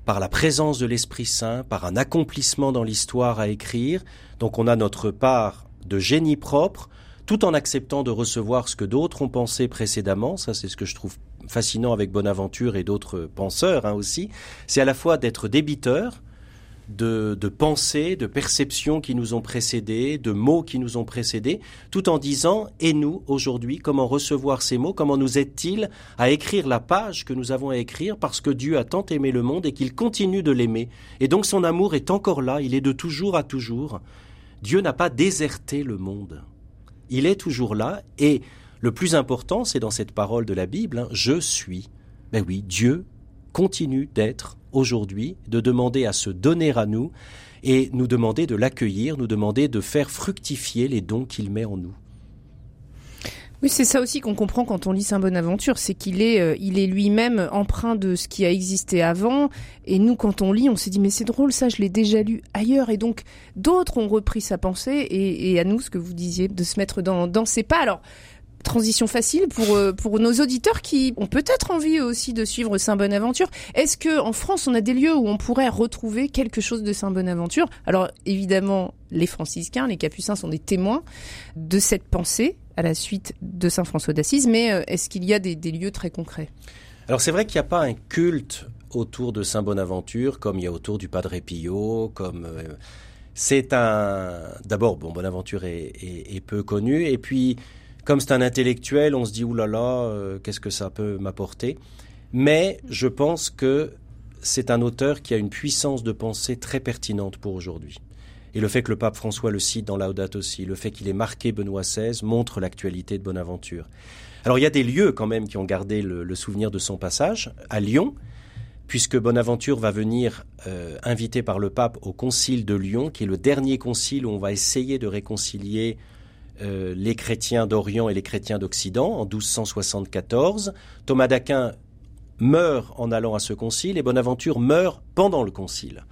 par la présence de l'Esprit Saint, par un accomplissement dans l'histoire à écrire. Donc on a notre part de génie propre, tout en acceptant de recevoir ce que d'autres ont pensé précédemment. Ça, c'est ce que je trouve fascinant avec Bonaventure et d'autres penseurs hein, aussi. C'est à la fois d'être débiteur, de, pensées, de perceptions qui nous ont précédés, de mots qui nous ont précédés, tout en disant Et nous, aujourd'hui, comment recevoir ces mots Comment nous aide-t-il à écrire la page que nous avons à écrire parce que Dieu a tant aimé le monde et qu'il continue de l'aimer Et donc son amour est encore là, il est de toujours à toujours. Dieu n'a pas déserté le monde. Il est toujours là et le plus important, c'est dans cette parole de la Bible, hein, je suis. Ben oui, Dieu continue d'être aujourd'hui, de demander à se donner à nous et nous demander de l'accueillir, nous demander de faire fructifier les dons qu'il met en nous. Oui, c'est ça aussi qu'on comprend quand on lit Saint Bonaventure, c'est qu'il est, euh, il est lui-même empreint de ce qui a existé avant. Et nous, quand on lit, on s'est dit mais c'est drôle, ça, je l'ai déjà lu ailleurs. Et donc d'autres ont repris sa pensée et, à nous, ce que vous disiez, de se mettre dans, dans ses pas. Alors transition facile pour euh, pour nos auditeurs qui ont peut-être envie aussi de suivre Saint Bonaventure. Est-ce que en France on a des lieux où on pourrait retrouver quelque chose de Saint Bonaventure Alors évidemment, les franciscains, les capucins sont des témoins de cette pensée à la suite de Saint François d'Assise, mais euh, est-ce qu'il y a des, lieux très concrets? Alors c'est vrai qu'il n'y a pas un culte autour de Saint Bonaventure comme il y a autour du Padre Pio, comme euh, c'est un d'abord bon Bonaventure est, est, peu connu et puis comme c'est un intellectuel, on se dit oulala, euh, qu'est-ce que ça peut m'apporter? Mais je pense que c'est un auteur qui a une puissance de pensée très pertinente pour aujourd'hui. Et le fait que le pape François le cite dans Laudato aussi, le fait qu'il ait marqué Benoît XVI montre l'actualité de Bonaventure. Alors il y a des lieux quand même qui ont gardé le, souvenir de son passage. À Lyon, puisque Bonaventure va venir euh, invité par le pape au concile de Lyon, qui est le dernier concile où on va essayer de réconcilier euh, les chrétiens d'Orient et les chrétiens d'Occident en 1274. Thomas d'Aquin meurt en allant à ce concile et Bonaventure meurt pendant le concile.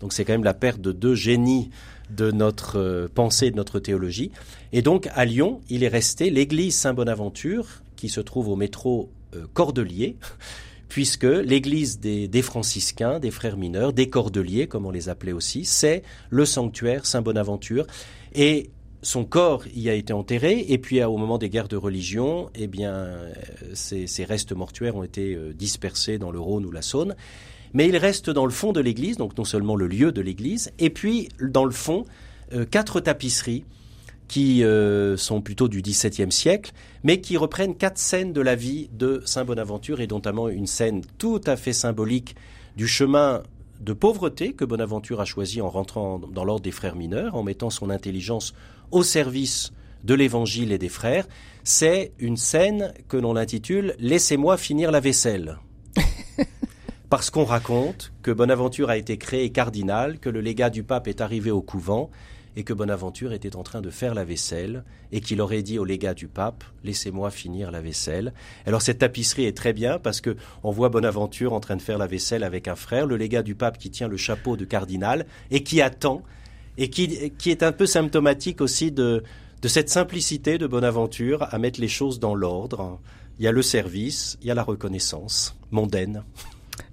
Donc c'est quand même la perte de deux génies de notre euh, pensée, de notre théologie. Et donc à Lyon, il est resté l'église Saint-Bonaventure qui se trouve au métro euh, Cordelier puisque l'église des, des, franciscains, des frères mineurs, des cordeliers, comme on les appelait aussi, c'est le sanctuaire Saint-Bonaventure. Et son corps y a été enterré, et puis au moment des guerres de religion, eh bien, ces, restes mortuaires ont été euh, dispersés dans le Rhône ou la Saône. Mais il reste dans le fond de l'église, donc non seulement le lieu de l'église, et puis dans le fond, euh, quatre tapisseries qui euh, sont plutôt du XVIIe siècle, mais qui reprennent quatre scènes de la vie de Saint Bonaventure, et notamment une scène tout à fait symbolique du chemin de pauvreté que Bonaventure a choisi en rentrant dans l'ordre des frères mineurs, en mettant son intelligence au service de l'évangile et des frères, c'est une scène que l'on intitule Laissez-moi finir la vaisselle. Parce qu'on raconte que Bonaventure a été créé cardinal, que le légat du pape est arrivé au couvent et que Bonaventure était en train de faire la vaisselle et qu'il aurait dit au légat du pape laissez-moi finir la vaisselle. Alors cette tapisserie est très bien parce que on voit Bonaventure en train de faire la vaisselle avec un frère, le légat du pape qui tient le chapeau de cardinal et qui attend et qui, qui est un peu symptomatique aussi de, de cette simplicité de Bonaventure à mettre les choses dans l'ordre. Il y a le service, il y a la reconnaissance mondaine.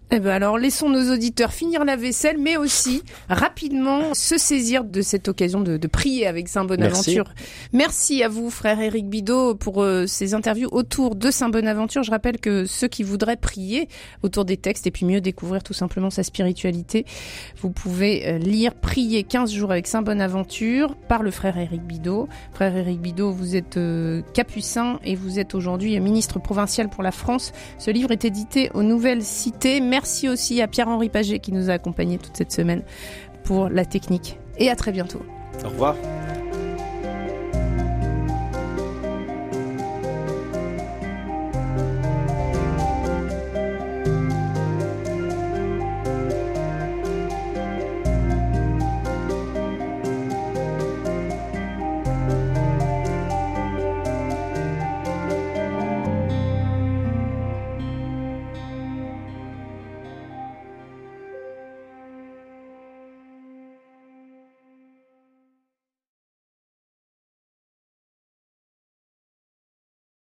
Eh ben alors laissons nos auditeurs finir la vaisselle, mais aussi rapidement se saisir de cette occasion de, de prier avec Saint Bonaventure. Merci. à vous, frère Éric Bidot, pour euh, ces interviews autour de Saint Bonaventure. Je rappelle que ceux qui voudraient prier autour des textes et puis mieux découvrir tout simplement sa spiritualité, vous pouvez euh, lire Prier 15 jours avec Saint Bonaventure par le frère Éric Bidot. Frère Éric Bidot, vous êtes euh, capucin et vous êtes aujourd'hui ministre provincial pour la France. Ce livre est édité aux Nouvelles Cités. Merci aussi à Pierre-Henri Paget qui nous a accompagnés toute cette semaine pour la technique. Et à très bientôt. Au revoir.